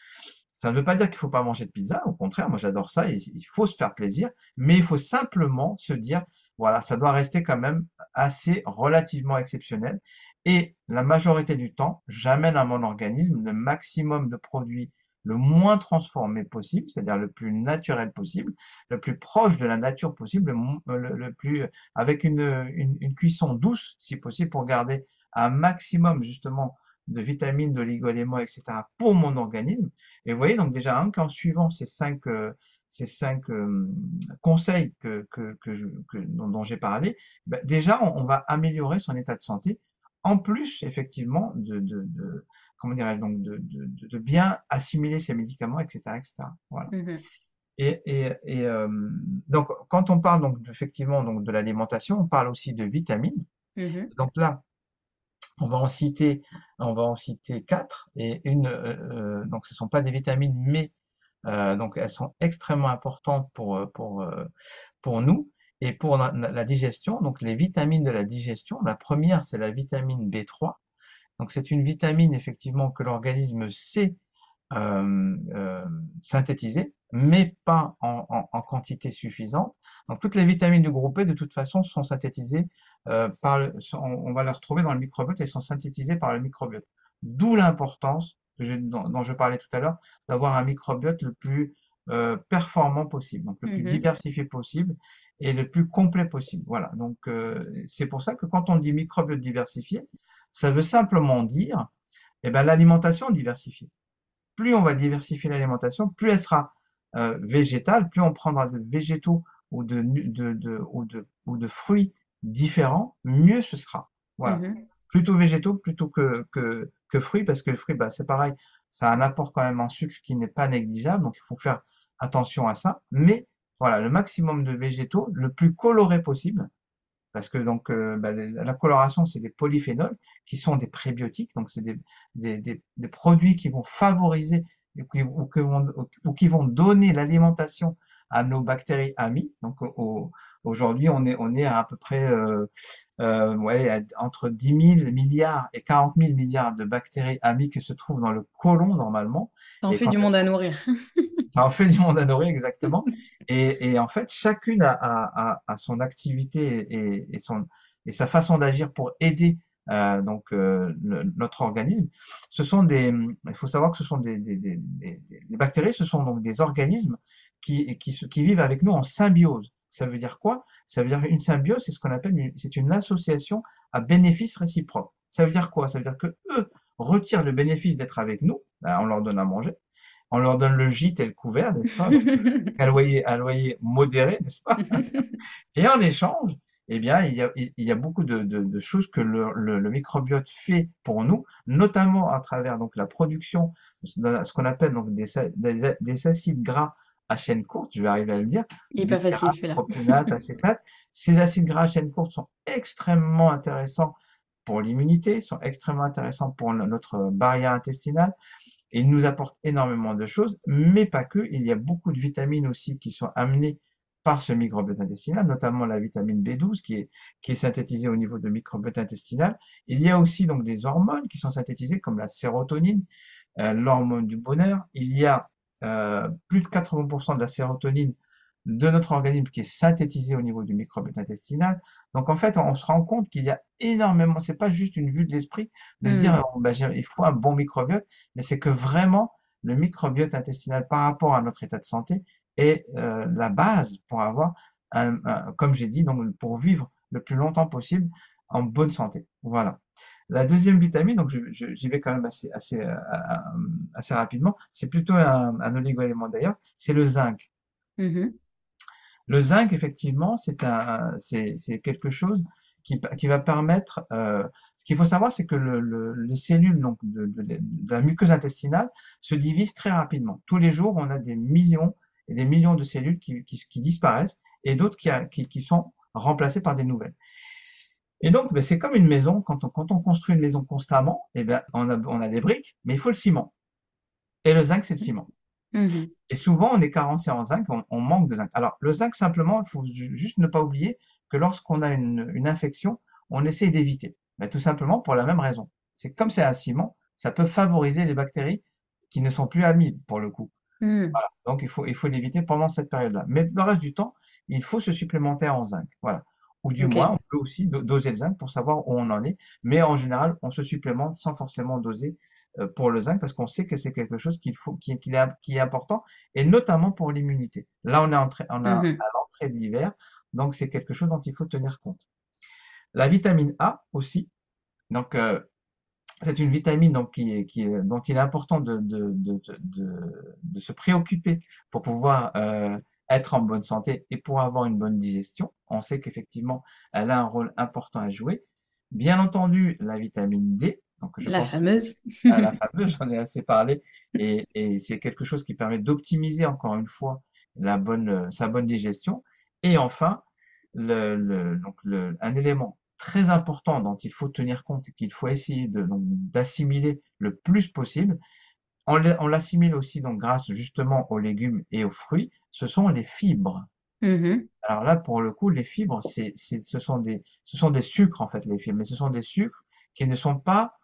ça ne veut pas dire qu'il faut pas manger de pizza. Au contraire, moi, j'adore ça. Et il faut se faire plaisir, mais il faut simplement se dire, voilà, ça doit rester quand même assez relativement exceptionnel. Et la majorité du temps, j'amène à mon organisme le maximum de produits le moins transformé possible, c'est-à-dire le plus naturel possible, le plus proche de la nature possible, le, plus avec une, une, cuisson douce si possible pour garder un maximum justement de vitamines, d'oligo-éléments, etc. pour mon organisme. Et vous voyez donc déjà hein, qu'en suivant ces cinq euh, ces cinq euh, conseils que, que, que, dont, j'ai parlé, ben, déjà on, va améliorer son état de santé en plus effectivement de, de, de comment dirais donc de, de, de, bien assimiler ces médicaments, etc., etc. Voilà. Mmh et, et, et euh, donc quand on parle donc effectivement donc de l'alimentation, on parle aussi de vitamines. Mmh donc là, on va en citer, quatre et une. Euh, euh donc ce sont pas des vitamines, mais euh, elles sont extrêmement importantes pour nous. Et pour la, digestion, donc les vitamines de la digestion, la première, c'est la vitamine B3. Donc c'est une vitamine effectivement que l'organisme sait euh, euh, synthétiser, mais pas en, quantité suffisante. Donc toutes les vitamines du groupe B, de toute façon, sont synthétisées par le, on va les retrouver dans le microbiote et sont synthétisées par le microbiote. D'où l'importance dont, dont, je parlais tout à l'heure, d'avoir un microbiote le plus euh, performant possible, donc le plus mm-hmm. diversifié possible et le plus complet possible. Voilà. Donc euh, c'est pour ça que quand on dit microbiote diversifié, ça veut simplement dire eh ben, l'alimentation diversifiée. Plus on va diversifier l'alimentation, plus elle sera euh, végétale, plus on prendra de végétaux ou de, de, de, ou de, ou de fruits différents, mieux ce sera. Voilà. Mm-hmm. Plutôt végétaux plutôt que, que, que fruits, parce que le fruit, bah, c'est pareil, ça a un apport quand même en sucre qui n'est pas négligeable, donc il faut faire attention à ça. Mais voilà, le maximum de végétaux, le plus coloré possible, parce que donc euh, bah, la coloration, c'est des polyphénols qui sont des prébiotiques, donc c'est des, des, des, des, produits qui vont favoriser ou qui, ou, vont, ou qui vont donner l'alimentation à nos bactéries amies. Donc aujourd'hui, on est, on est à à peu près euh, euh, ouais, entre 10 000 milliards et 40 000 milliards de bactéries amies qui se trouvent dans le côlon normalement. Ça en fait du monde à nourrir. ça en fait du monde à nourrir, exactement. et, et en fait, chacune a, a, a son activité et, et, son, et sa façon d'agir pour aider euh, donc euh, notre organisme. Ce sont des, il faut savoir que ce sont des, des, des, des les bactéries, ce sont donc des organismes qui, qui, qui vivent avec nous en symbiose. Ça veut dire quoi? Ça veut dire une symbiose, c'est ce qu'on appelle, c'est une association à bénéfice réciproque. Ça veut dire quoi? Ça veut dire que eux retirent le bénéfice d'être avec nous, ben, on leur donne à manger, on leur donne le gîte et le couvert, n'est-ce pas? Un, loyer, un loyer modéré, n'est-ce pas? Et en échange, eh bien, il y a, il y a beaucoup de, de, de choses que le, le, microbiote fait pour nous, notamment à travers donc la production, ce qu'on appelle donc des, des, des acides gras à chaîne courte, je vais arriver à le dire. Il n'est pas facile celui-là. acétate. Ces acides gras à chaîne courte sont extrêmement intéressants pour l'immunité, sont extrêmement intéressants pour notre barrière intestinale. Ils nous apportent énormément de choses, mais pas que. Il y a beaucoup de vitamines aussi qui sont amenées par ce microbiote intestinal, notamment la vitamine B12 qui est, qui est synthétisée au niveau de microbiote intestinal. Il y a aussi donc des hormones qui sont synthétisées comme la sérotonine, euh, l'hormone du bonheur. Il y a euh, plus de 80% de la sérotonine de notre organisme qui est synthétisée au niveau du microbiote intestinal. Donc en fait, on se rend compte qu'il y a énormément, c'est pas juste une vue de l'esprit de hmm. dire oh, ben, il faut un bon microbiote, mais c'est que vraiment le microbiote intestinal par rapport à notre état de santé est euh, la base pour avoir, un, comme j'ai dit, donc pour vivre le plus longtemps possible en bonne santé. Voilà. La deuxième vitamine, donc j'y vais quand même assez, assez, euh, euh, assez rapidement, c'est plutôt un, un oligo-élément d'ailleurs, c'est le zinc. Mm-hmm. Le zinc, effectivement, c'est un, c'est, quelque chose qui, qui va permettre. Euh, ce qu'il faut savoir, c'est que le, les cellules donc de, de, la muqueuse intestinale se divisent très rapidement. Tous les jours, on a des millions et des millions de cellules qui, qui, qui disparaissent et d'autres qui sont remplacées par des nouvelles. Et donc, ben, c'est comme une maison. Quand on, quand on construit une maison constamment, eh ben, on, a, on a des briques, mais il faut le ciment. Et le zinc, c'est le ciment. Mmh Et souvent, on est carencé en zinc, on, on manque de zinc. Alors, le zinc, simplement, il faut ju- juste ne pas oublier que lorsqu'on a une, une infection, on essaie d'éviter. Mais tout simplement pour la même raison. C'est comme c'est un ciment, ça peut favoriser les bactéries qui ne sont plus amies pour le coup. Mmh. Voilà. Donc, il faut, il faut l'éviter pendant cette période-là. Mais le reste du temps, il faut se supplémenter en zinc. Voilà. Ou du moins, on peut aussi do- doser le zinc pour savoir où on en est. Mais en général, on se supplémente sans forcément doser euh, pour le zinc parce qu'on sait que c'est quelque chose qu'il faut, qui, est- qu'il est, qui est important et notamment pour l'immunité. Là, on est entré, on a Mhm. à l'entrée de l'hiver, donc c'est quelque chose dont il faut tenir compte. La vitamine A aussi. Donc, euh, c'est une vitamine donc, qui est, qui est, dont il est important de, de, de, de, de se préoccuper pour pouvoir euh, être en bonne santé et pour avoir une bonne digestion. On sait qu'effectivement, elle a un rôle important à jouer. Bien entendu, la vitamine D. Donc, je La pense fameuse. à la fameuse, j'en ai assez parlé, et, et c'est quelque chose qui permet d'optimiser encore une fois la bonne, sa bonne digestion. Et enfin, le, le, donc le, un élément très important dont il faut tenir compte et qu'il faut essayer de, donc, d'assimiler le plus possible, on l'a- on l'assimile aussi donc grâce justement aux légumes et aux fruits, ce sont les fibres. Mhm. Alors là, pour le coup, les fibres, c'est, ce sont des, ce sont des sucres en fait, les fibres, mais ce sont des sucres qui ne sont pas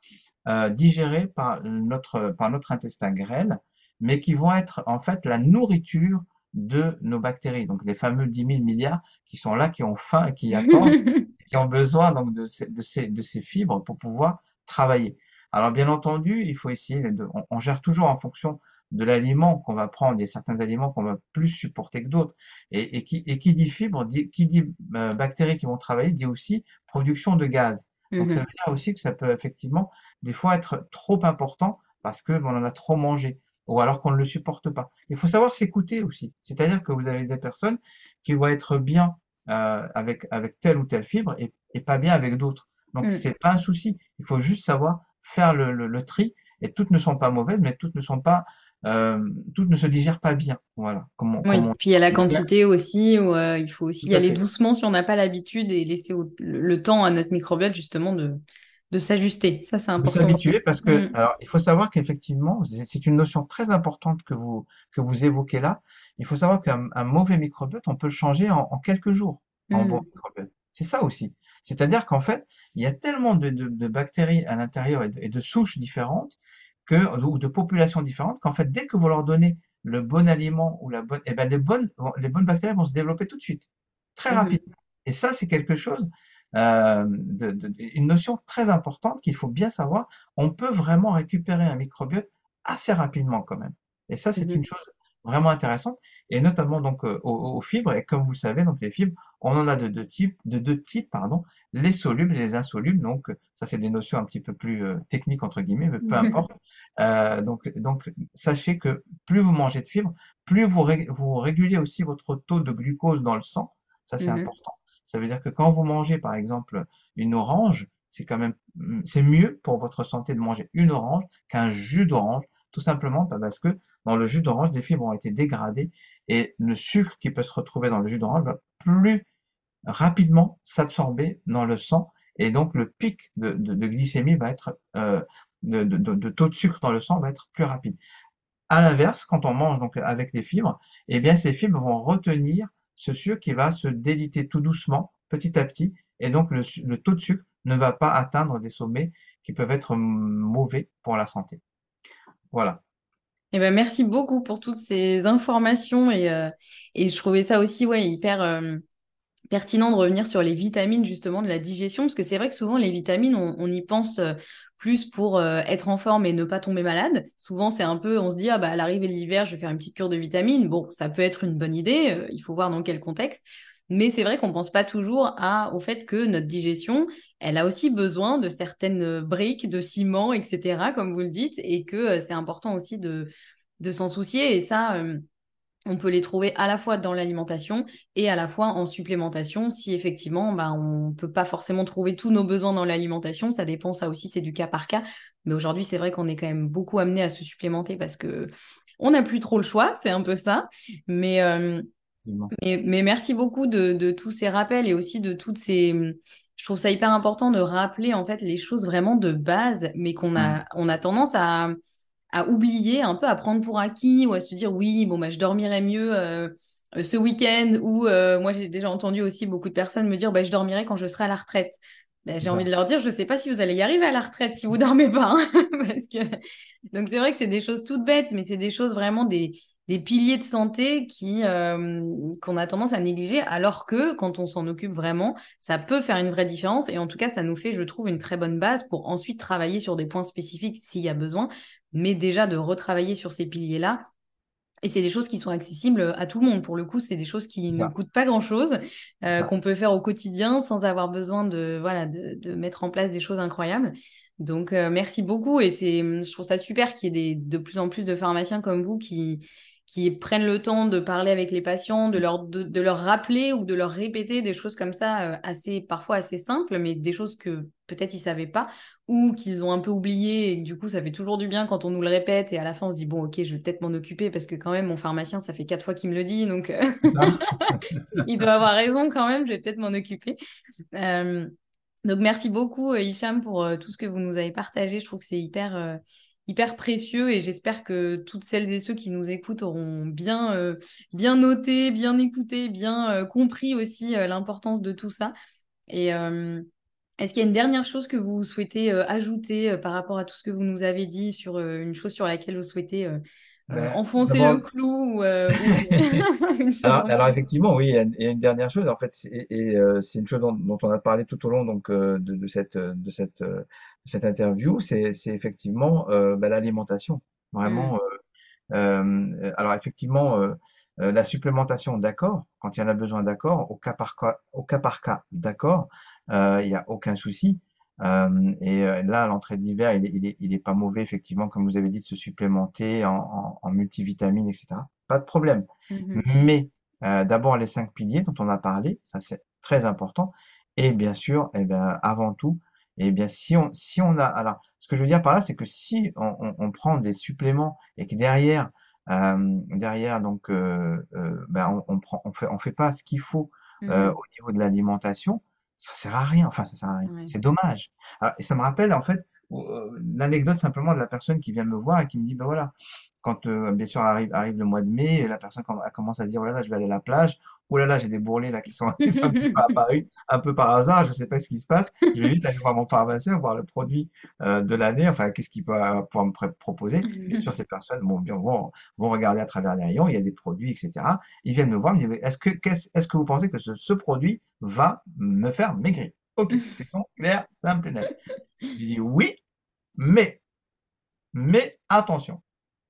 euh, digérés par notre, par notre intestin grêle, mais qui vont être en fait la nourriture de nos bactéries. Donc les fameux 10 000 milliards qui sont là, qui ont faim et qui attendent, qui ont besoin donc de ces, de ces, de ces fibres pour pouvoir travailler. Alors bien entendu, il faut essayer de, on, on gère toujours en fonction de l'aliment qu'on va prendre. Il y a certains aliments qu'on va plus supporter que d'autres. Et, et, qui, et qui dit fibre, dit, qui dit euh, bactéries qui vont travailler, dit aussi production de gaz. Donc ça Mhm. veut dire aussi que ça peut effectivement des fois être trop important parce que on en a trop mangé ou alors qu'on ne le supporte pas. Il faut savoir s'écouter aussi. C'est-à-dire que vous avez des personnes qui vont être bien euh, avec avec telle ou telle fibre et, et pas bien avec d'autres. Donc Mm. c'est pas un souci. Il faut juste savoir faire le, le, le tri et toutes ne sont pas mauvaises, mais toutes ne sont pas euh, toutes ne se digèrent pas bien. Voilà. Oui, puis il y a la quantité aussi, où euh, il faut aussi Tout y aller fait. doucement si on n'a pas l'habitude et laisser au- le, le temps à notre microbiote justement de, de s'ajuster. Ça, c'est important s'habituer parce que, Mm. alors, il faut savoir qu'effectivement, c'est une notion très importante que vous, que vous évoquez là. Il faut savoir qu'un un mauvais microbiote, on peut le changer en, en quelques jours en bon Mm. microbiote. C'est ça aussi. C'est-à-dire qu'en fait, il y a tellement de, de, de bactéries à l'intérieur et de, et de souches différentes que, ou de populations différentes qu'en fait, dès que vous leur donnez le bon aliment ou la bonne, eh ben, les bonnes, les bonnes bactéries vont se développer tout de suite, très Mhm. rapidement. Et ça, c'est quelque chose, euh, de, de- une notion très importante qu'il faut bien savoir. On peut vraiment récupérer un microbiote assez rapidement quand même. Et ça, c'est Mhm. une chose vraiment intéressante, et notamment donc euh, aux, aux fibres. Et comme vous le savez, donc les fibres, on en a de deux types, de deux types, pardon, les solubles et les insolubles. Donc euh, ça, c'est des notions un petit peu plus euh, techniques entre guillemets, mais peu importe. Euh, donc, donc sachez que plus vous mangez de fibres, plus vous, ré- vous régulez aussi votre taux de glucose dans le sang. Ça, c'est Mhm. important. Ça veut dire que quand vous mangez, par exemple, une orange, c'est quand même, c'est mieux pour votre santé de manger une orange qu'un jus d'orange, tout simplement bah, parce que dans le jus d'orange, les fibres ont été dégradées et le sucre qui peut se retrouver dans le jus d'orange va plus rapidement s'absorber dans le sang et donc le pic de, glycémie va être, euh, de, taux de sucre dans le sang va être plus rapide. À l'inverse, quand on mange donc avec les fibres, eh bien ces fibres vont retenir ce sucre qui va se déliter tout doucement, petit à petit, et donc le taux de sucre ne va pas atteindre des sommets qui peuvent être mauvais pour la santé. Voilà. Eh ben, merci beaucoup pour toutes ces informations et, euh, et je trouvais ça aussi ouais, hyper euh, pertinent de revenir sur les vitamines justement de la digestion parce que c'est vrai que souvent les vitamines on, on y pense euh, plus pour être en forme et ne pas tomber malade. Souvent c'est un peu on se dit ah bah à l'arrivée de l'hiver je vais faire une petite cure de vitamines. Bon ça peut être une bonne idée, il faut voir dans quel contexte. Mais c'est vrai qu'on pense pas toujours au fait que notre digestion, elle a aussi besoin de certaines briques, de ciment, etc., comme vous le dites, et que euh, c'est important aussi de, de s'en soucier. Et ça, euh, on peut les trouver à la fois dans l'alimentation et à la fois en supplémentation. Si effectivement, bah, on ne peut pas forcément trouver tous nos besoins dans l'alimentation, ça dépend, ça aussi, c'est du cas par cas. Mais aujourd'hui, c'est vrai qu'on est quand même beaucoup amené à se supplémenter parce que on n'a plus trop le choix, c'est un peu ça. Mais, euh. Mais, mais merci beaucoup de, de tous ces rappels et aussi de toutes ces... Je trouve ça hyper important de rappeler en fait les choses vraiment de base, mais qu'on a, on a tendance à, à oublier, un peu à prendre pour acquis ou à se dire oui, bon, bah, je dormirai mieux euh, ce week-end ou moi j'ai déjà entendu aussi beaucoup de personnes me dire bah, je dormirai quand je serai à la retraite. Bah, j'ai envie de leur dire, je ne sais pas si vous allez y arriver à la retraite si vous dormez pas. Hein, parce que... Donc c'est vrai que c'est des choses toutes bêtes, mais c'est des choses vraiment des, des piliers de santé qui euh, qu'on a tendance à négliger, alors que quand on s'en occupe vraiment, ça peut faire une vraie différence. Et en tout cas, ça nous fait, je trouve, une très bonne base pour ensuite travailler sur des points spécifiques s'il y a besoin, mais déjà de retravailler sur ces piliers-là. Et c'est des choses qui sont accessibles à tout le monde. Pour le coup, c'est des choses qui ne coûtent pas grand-chose, euh, qu'on peut faire au quotidien sans avoir besoin de, voilà, de mettre en place des choses incroyables. Donc, euh, merci beaucoup. Et c'est, je trouve ça super qu'il y ait de plus en plus de pharmaciens comme vous qui, qui prennent le temps de parler avec les patients, de leur, de, leur rappeler ou de leur répéter des choses comme ça, euh, assez, parfois assez simples, mais des choses que peut-être ils ne savaient pas ou qu'ils ont un peu oublié. Et du coup, ça fait toujours du bien quand on nous le répète et à la fin, on se dit, bon, ok, je vais peut-être m'en occuper parce que quand même, mon pharmacien, ça fait quatre fois qu'il me le dit, donc euh, il doit avoir raison quand même, je vais peut-être m'en occuper. Euh, donc, merci beaucoup, Hicham, pour tout ce que vous nous avez partagé. Je trouve que c'est hyper hyper précieux et j'espère que toutes celles et ceux qui nous écoutent auront bien, euh, bien noté, bien écouté, bien euh, compris aussi euh, l'importance de tout ça. Et est-ce qu'il y a une dernière chose que vous souhaitez ajouter par rapport à tout ce que vous nous avez dit sur une chose sur laquelle vous souhaitez ben, enfoncer le clou alors, effectivement, oui, il y, a une dernière chose en fait, et, c'est une chose dont, on a parlé tout au long donc de, cette de cette cette interview, c'est effectivement euh, bah, l'alimentation. Vraiment. Mmh. Euh, alors effectivement, euh, la supplémentation, d'accord. Quand il y en a besoin, d'accord. Au cas par cas, au cas par cas, d'accord. Il n'y a aucun souci. Et là, à l'entrée de l'hiver, il, il, est, il est pas mauvais, effectivement, comme vous avez dit, de se supplémenter en, en, multivitamines, etc. Pas de problème. Mmh Mais d'abord, les cinq piliers dont on a parlé, ça c'est très important. Et bien sûr, eh bien, avant tout, eh bien, si on, si on a, alors, ce que je veux dire par là, c'est que si on, on, prend des suppléments et que derrière, euh, derrière, donc, euh, euh, ben, on, on, prend, on fait, on fait pas ce qu'il faut euh, mmh au niveau de l'alimentation, ça sert à rien. Enfin, ça sert à rien. C'est dommage. Alors, et ça me rappelle en fait euh, l'anecdote simplement de la personne qui vient me voir et qui me dit, ben voilà, quand euh, bien sûr arrive, arrive le mois de mai, la personne commence à se dire, oh là là, je vais aller à la plage, oh là là, j'ai des bourrelets là qui sont, qui sont un petit peu apparus, un peu par hasard, je ne sais pas ce qui se passe. Je vais vite aller voir mon pharmacien, voir le produit euh, de l'année, enfin, qu'est-ce qu'il peut pouvoir me proposer. Bien sûr, ces personnes vont, vont regarder à travers les rayons, il y a des produits, etc. Ils viennent me voir, me disent, est-ce que, est-ce que vous pensez que ce, ce produit va me faire maigrir? Ok, question claire, simple et nette. Je dis oui, mais, mais attention,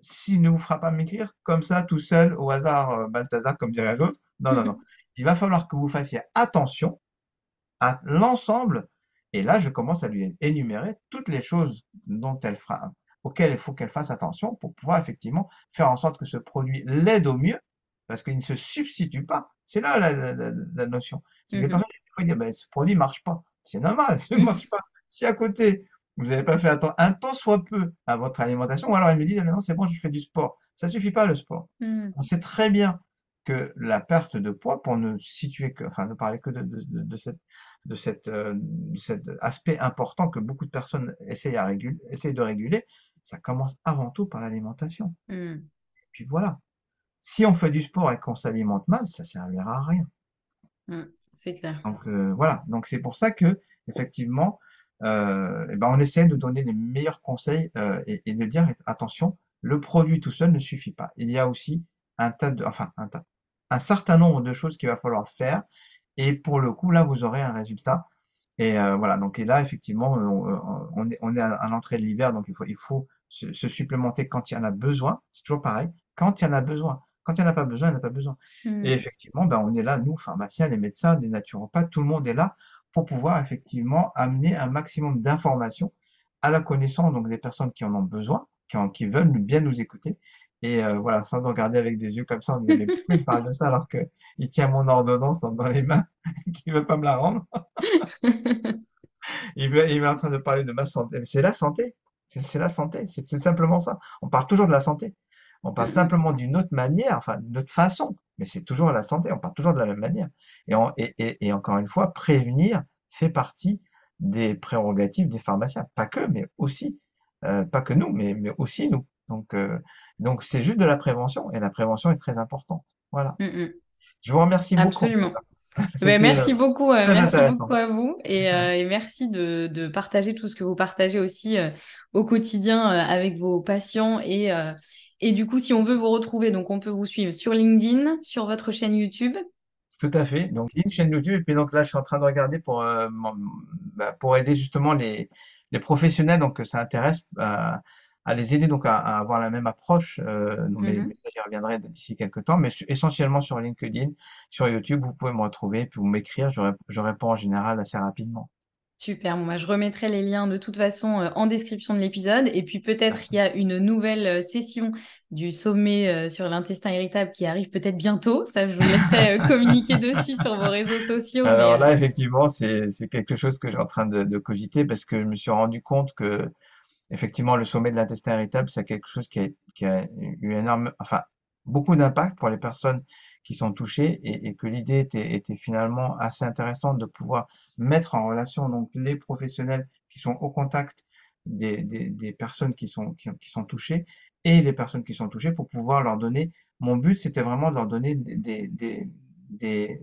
s'il ne vous fera pas maigrir comme ça, tout seul, au hasard, euh, Balthazar, comme dirait l'autre, non, non, non. Il va falloir que vous fassiez attention à l'ensemble. Et là, je commence à lui énumérer toutes les choses dont elle fera, auxquelles il faut qu'elle fasse attention pour pouvoir effectivement faire en sorte que ce produit l'aide au mieux, parce qu'il ne se substitue pas. C'est là la, notion. C'est mmh personnes, des disent, ben, ce produit ne marche pas. C'est normal, ça ne marche pas. Si à côté, vous n'avez pas fait un temps soit peu à votre alimentation, ou alors ils me disent, ah, non, c'est bon, je fais du sport. Ça suffit pas, le sport. Mmh. On sait très bien que la perte de poids, pour ne situer que, enfin, ne parler que de, de, de, cette, de, cette, euh, cet aspect important que beaucoup de personnes essayent, à réguler, essayent de réguler, ça commence avant tout par l'alimentation. Mmh. Et puis voilà. Si on fait du sport et qu'on s'alimente mal, ça servira à rien. Mmh, c'est clair. Donc euh, voilà. Donc c'est pour ça que effectivement, euh, eh ben on essaie de donner les meilleurs conseils euh, et, et, de dire attention, le produit tout seul ne suffit pas. Il y a aussi un tas de, enfin un tas, un certain nombre de choses qu'il va falloir faire. Et pour le coup, là, vous aurez un résultat. Et euh, voilà. Donc et là, effectivement, on, on est, on est à, l'entrée de l'hiver, donc il faut, il faut se, se, supplémenter quand il y en a besoin. C'est toujours pareil. Quand il y en a besoin. Quand il n'y en a pas besoin, il n'y en a pas besoin. Mmh. Et effectivement, ben, on est là, nous, pharmaciens, les médecins, les naturopathes, tout le monde est là pour pouvoir effectivement amener un maximum d'informations à la connaissance donc des personnes qui en ont besoin, qui, qui veulent bien nous écouter. Et euh, voilà, sans nous regarder avec des yeux comme ça, on disant, mais pourquoi il parle de ça alors qu'il tient mon ordonnance dans, les mains, qu'il ne veut pas me la rendre? Il, veut, il est en train de parler de ma santé. Mais c'est la santé. C'est la santé. C'est simplement ça. On parle toujours de la santé. On parle simplement d'une autre manière, enfin d'une autre façon, mais c'est toujours la santé, on parle toujours de la même manière. Et, encore une fois, prévenir fait partie des prérogatives des pharmaciens. Pas que, mais aussi, euh, pas que nous, mais, aussi nous. Donc, euh, donc c'est juste de la prévention et la prévention est très importante. Voilà. Mm, mm. Je vous remercie beaucoup. Absolument. Ben, merci beaucoup, euh, merci beaucoup à vous et, euh, et merci de, de, partager tout ce que vous partagez aussi euh, au quotidien euh, avec vos patients et, euh, et du coup si on veut vous retrouver donc on peut vous suivre sur LinkedIn, sur votre chaîne YouTube. Tout à fait. Donc une chaîne YouTube et puis donc là je suis en train de regarder pour bah, pour aider justement les les professionnels donc que ça intéresse à les aider donc à, avoir la même approche. Euh, donc les messages y reviendraient d'ici quelques temps, mais essentiellement sur LinkedIn, sur YouTube, vous pouvez me retrouver, puis vous m'écrire, je, je, réponds en général assez rapidement. Super, bon, bah, je remettrai les liens de toute façon euh, en description de l'épisode. Et puis peut-être il y a une nouvelle euh, session du sommet euh, sur l'intestin irritable qui arrive peut-être bientôt. Ça, je vous laisserai communiquer dessus sur vos réseaux sociaux. Alors là, effectivement, c'est quelque chose que j'ai en train de, de, cogiter parce que je me suis rendu compte que effectivement, le sommet de l'intestin irritable, c'est quelque chose qui a, qui a, eu énorme, enfin, beaucoup d'impact pour les personnes qui sont touchées et, que l'idée était, finalement assez intéressante de pouvoir mettre en relation donc les professionnels qui sont au contact des, personnes qui sont, qui, sont touchées et les personnes qui sont touchées pour pouvoir leur donner. Mon but, c'était vraiment de leur donner des,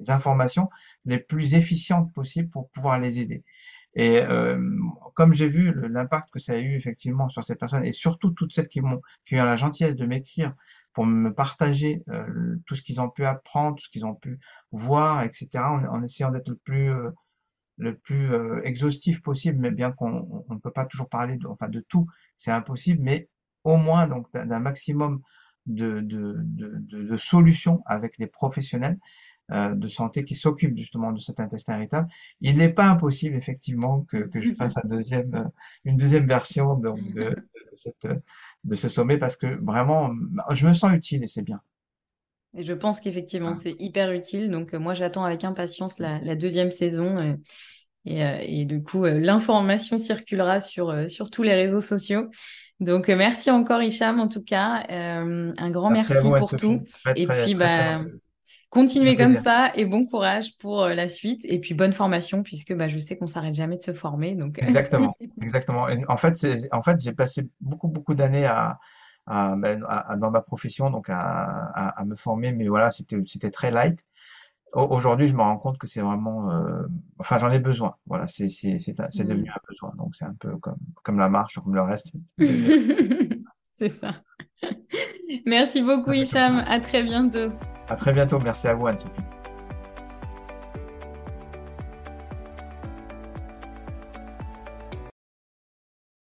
informations les plus efficientes possibles pour pouvoir les aider. Et euh, comme j'ai vu l'impact que ça a eu effectivement sur ces personnes, et surtout toutes celles qui m'ont qui ont la gentillesse de m'écrire pour me partager euh, tout ce qu'ils ont pu apprendre, tout ce qu'ils ont pu voir, etc., en, en essayant d'être le plus euh, le plus euh, exhaustif possible, mais bien qu'on ne peut pas toujours parler de, enfin de tout, c'est impossible, mais au moins donc d'un maximum de, de, de, de, solutions avec les professionnels. Euh, de santé qui s'occupe justement de cet intestin irritable. Il n'est pas impossible effectivement que, que je fasse un deuxième, euh, une deuxième version donc, de, de, cette, de ce sommet parce que vraiment, je me sens utile et c'est bien. Et je pense qu'effectivement, ah. c'est hyper utile. Donc, euh, moi, j'attends avec impatience la, la deuxième saison. et, et, du coup, l'information circulera sur, sur tous les réseaux sociaux. Donc, merci encore, Hicham, en tout cas. un grand merci, vous, pour tout. Très, et très, puis, bah, Continuez comme ça et bon courage pour euh, la suite et puis bonne formation puisque bah, je sais qu'on s'arrête jamais de se former. Donc... Euh. Exactement, exactement. en fait, en fait j'ai passé beaucoup, beaucoup d'années à, à, dans ma profession donc à, à, me former, mais voilà, c'était très light. Aujourd'hui, je me rends compte que c'est vraiment, euh, enfin, j'en ai besoin. Voilà, c'est mmh. devenu un besoin. Donc, c'est un peu comme, comme la marche, comme le reste. c'est ça. Merci beaucoup, Hicham. À très bientôt. À très bientôt. Merci à vous, Anne-Sophie.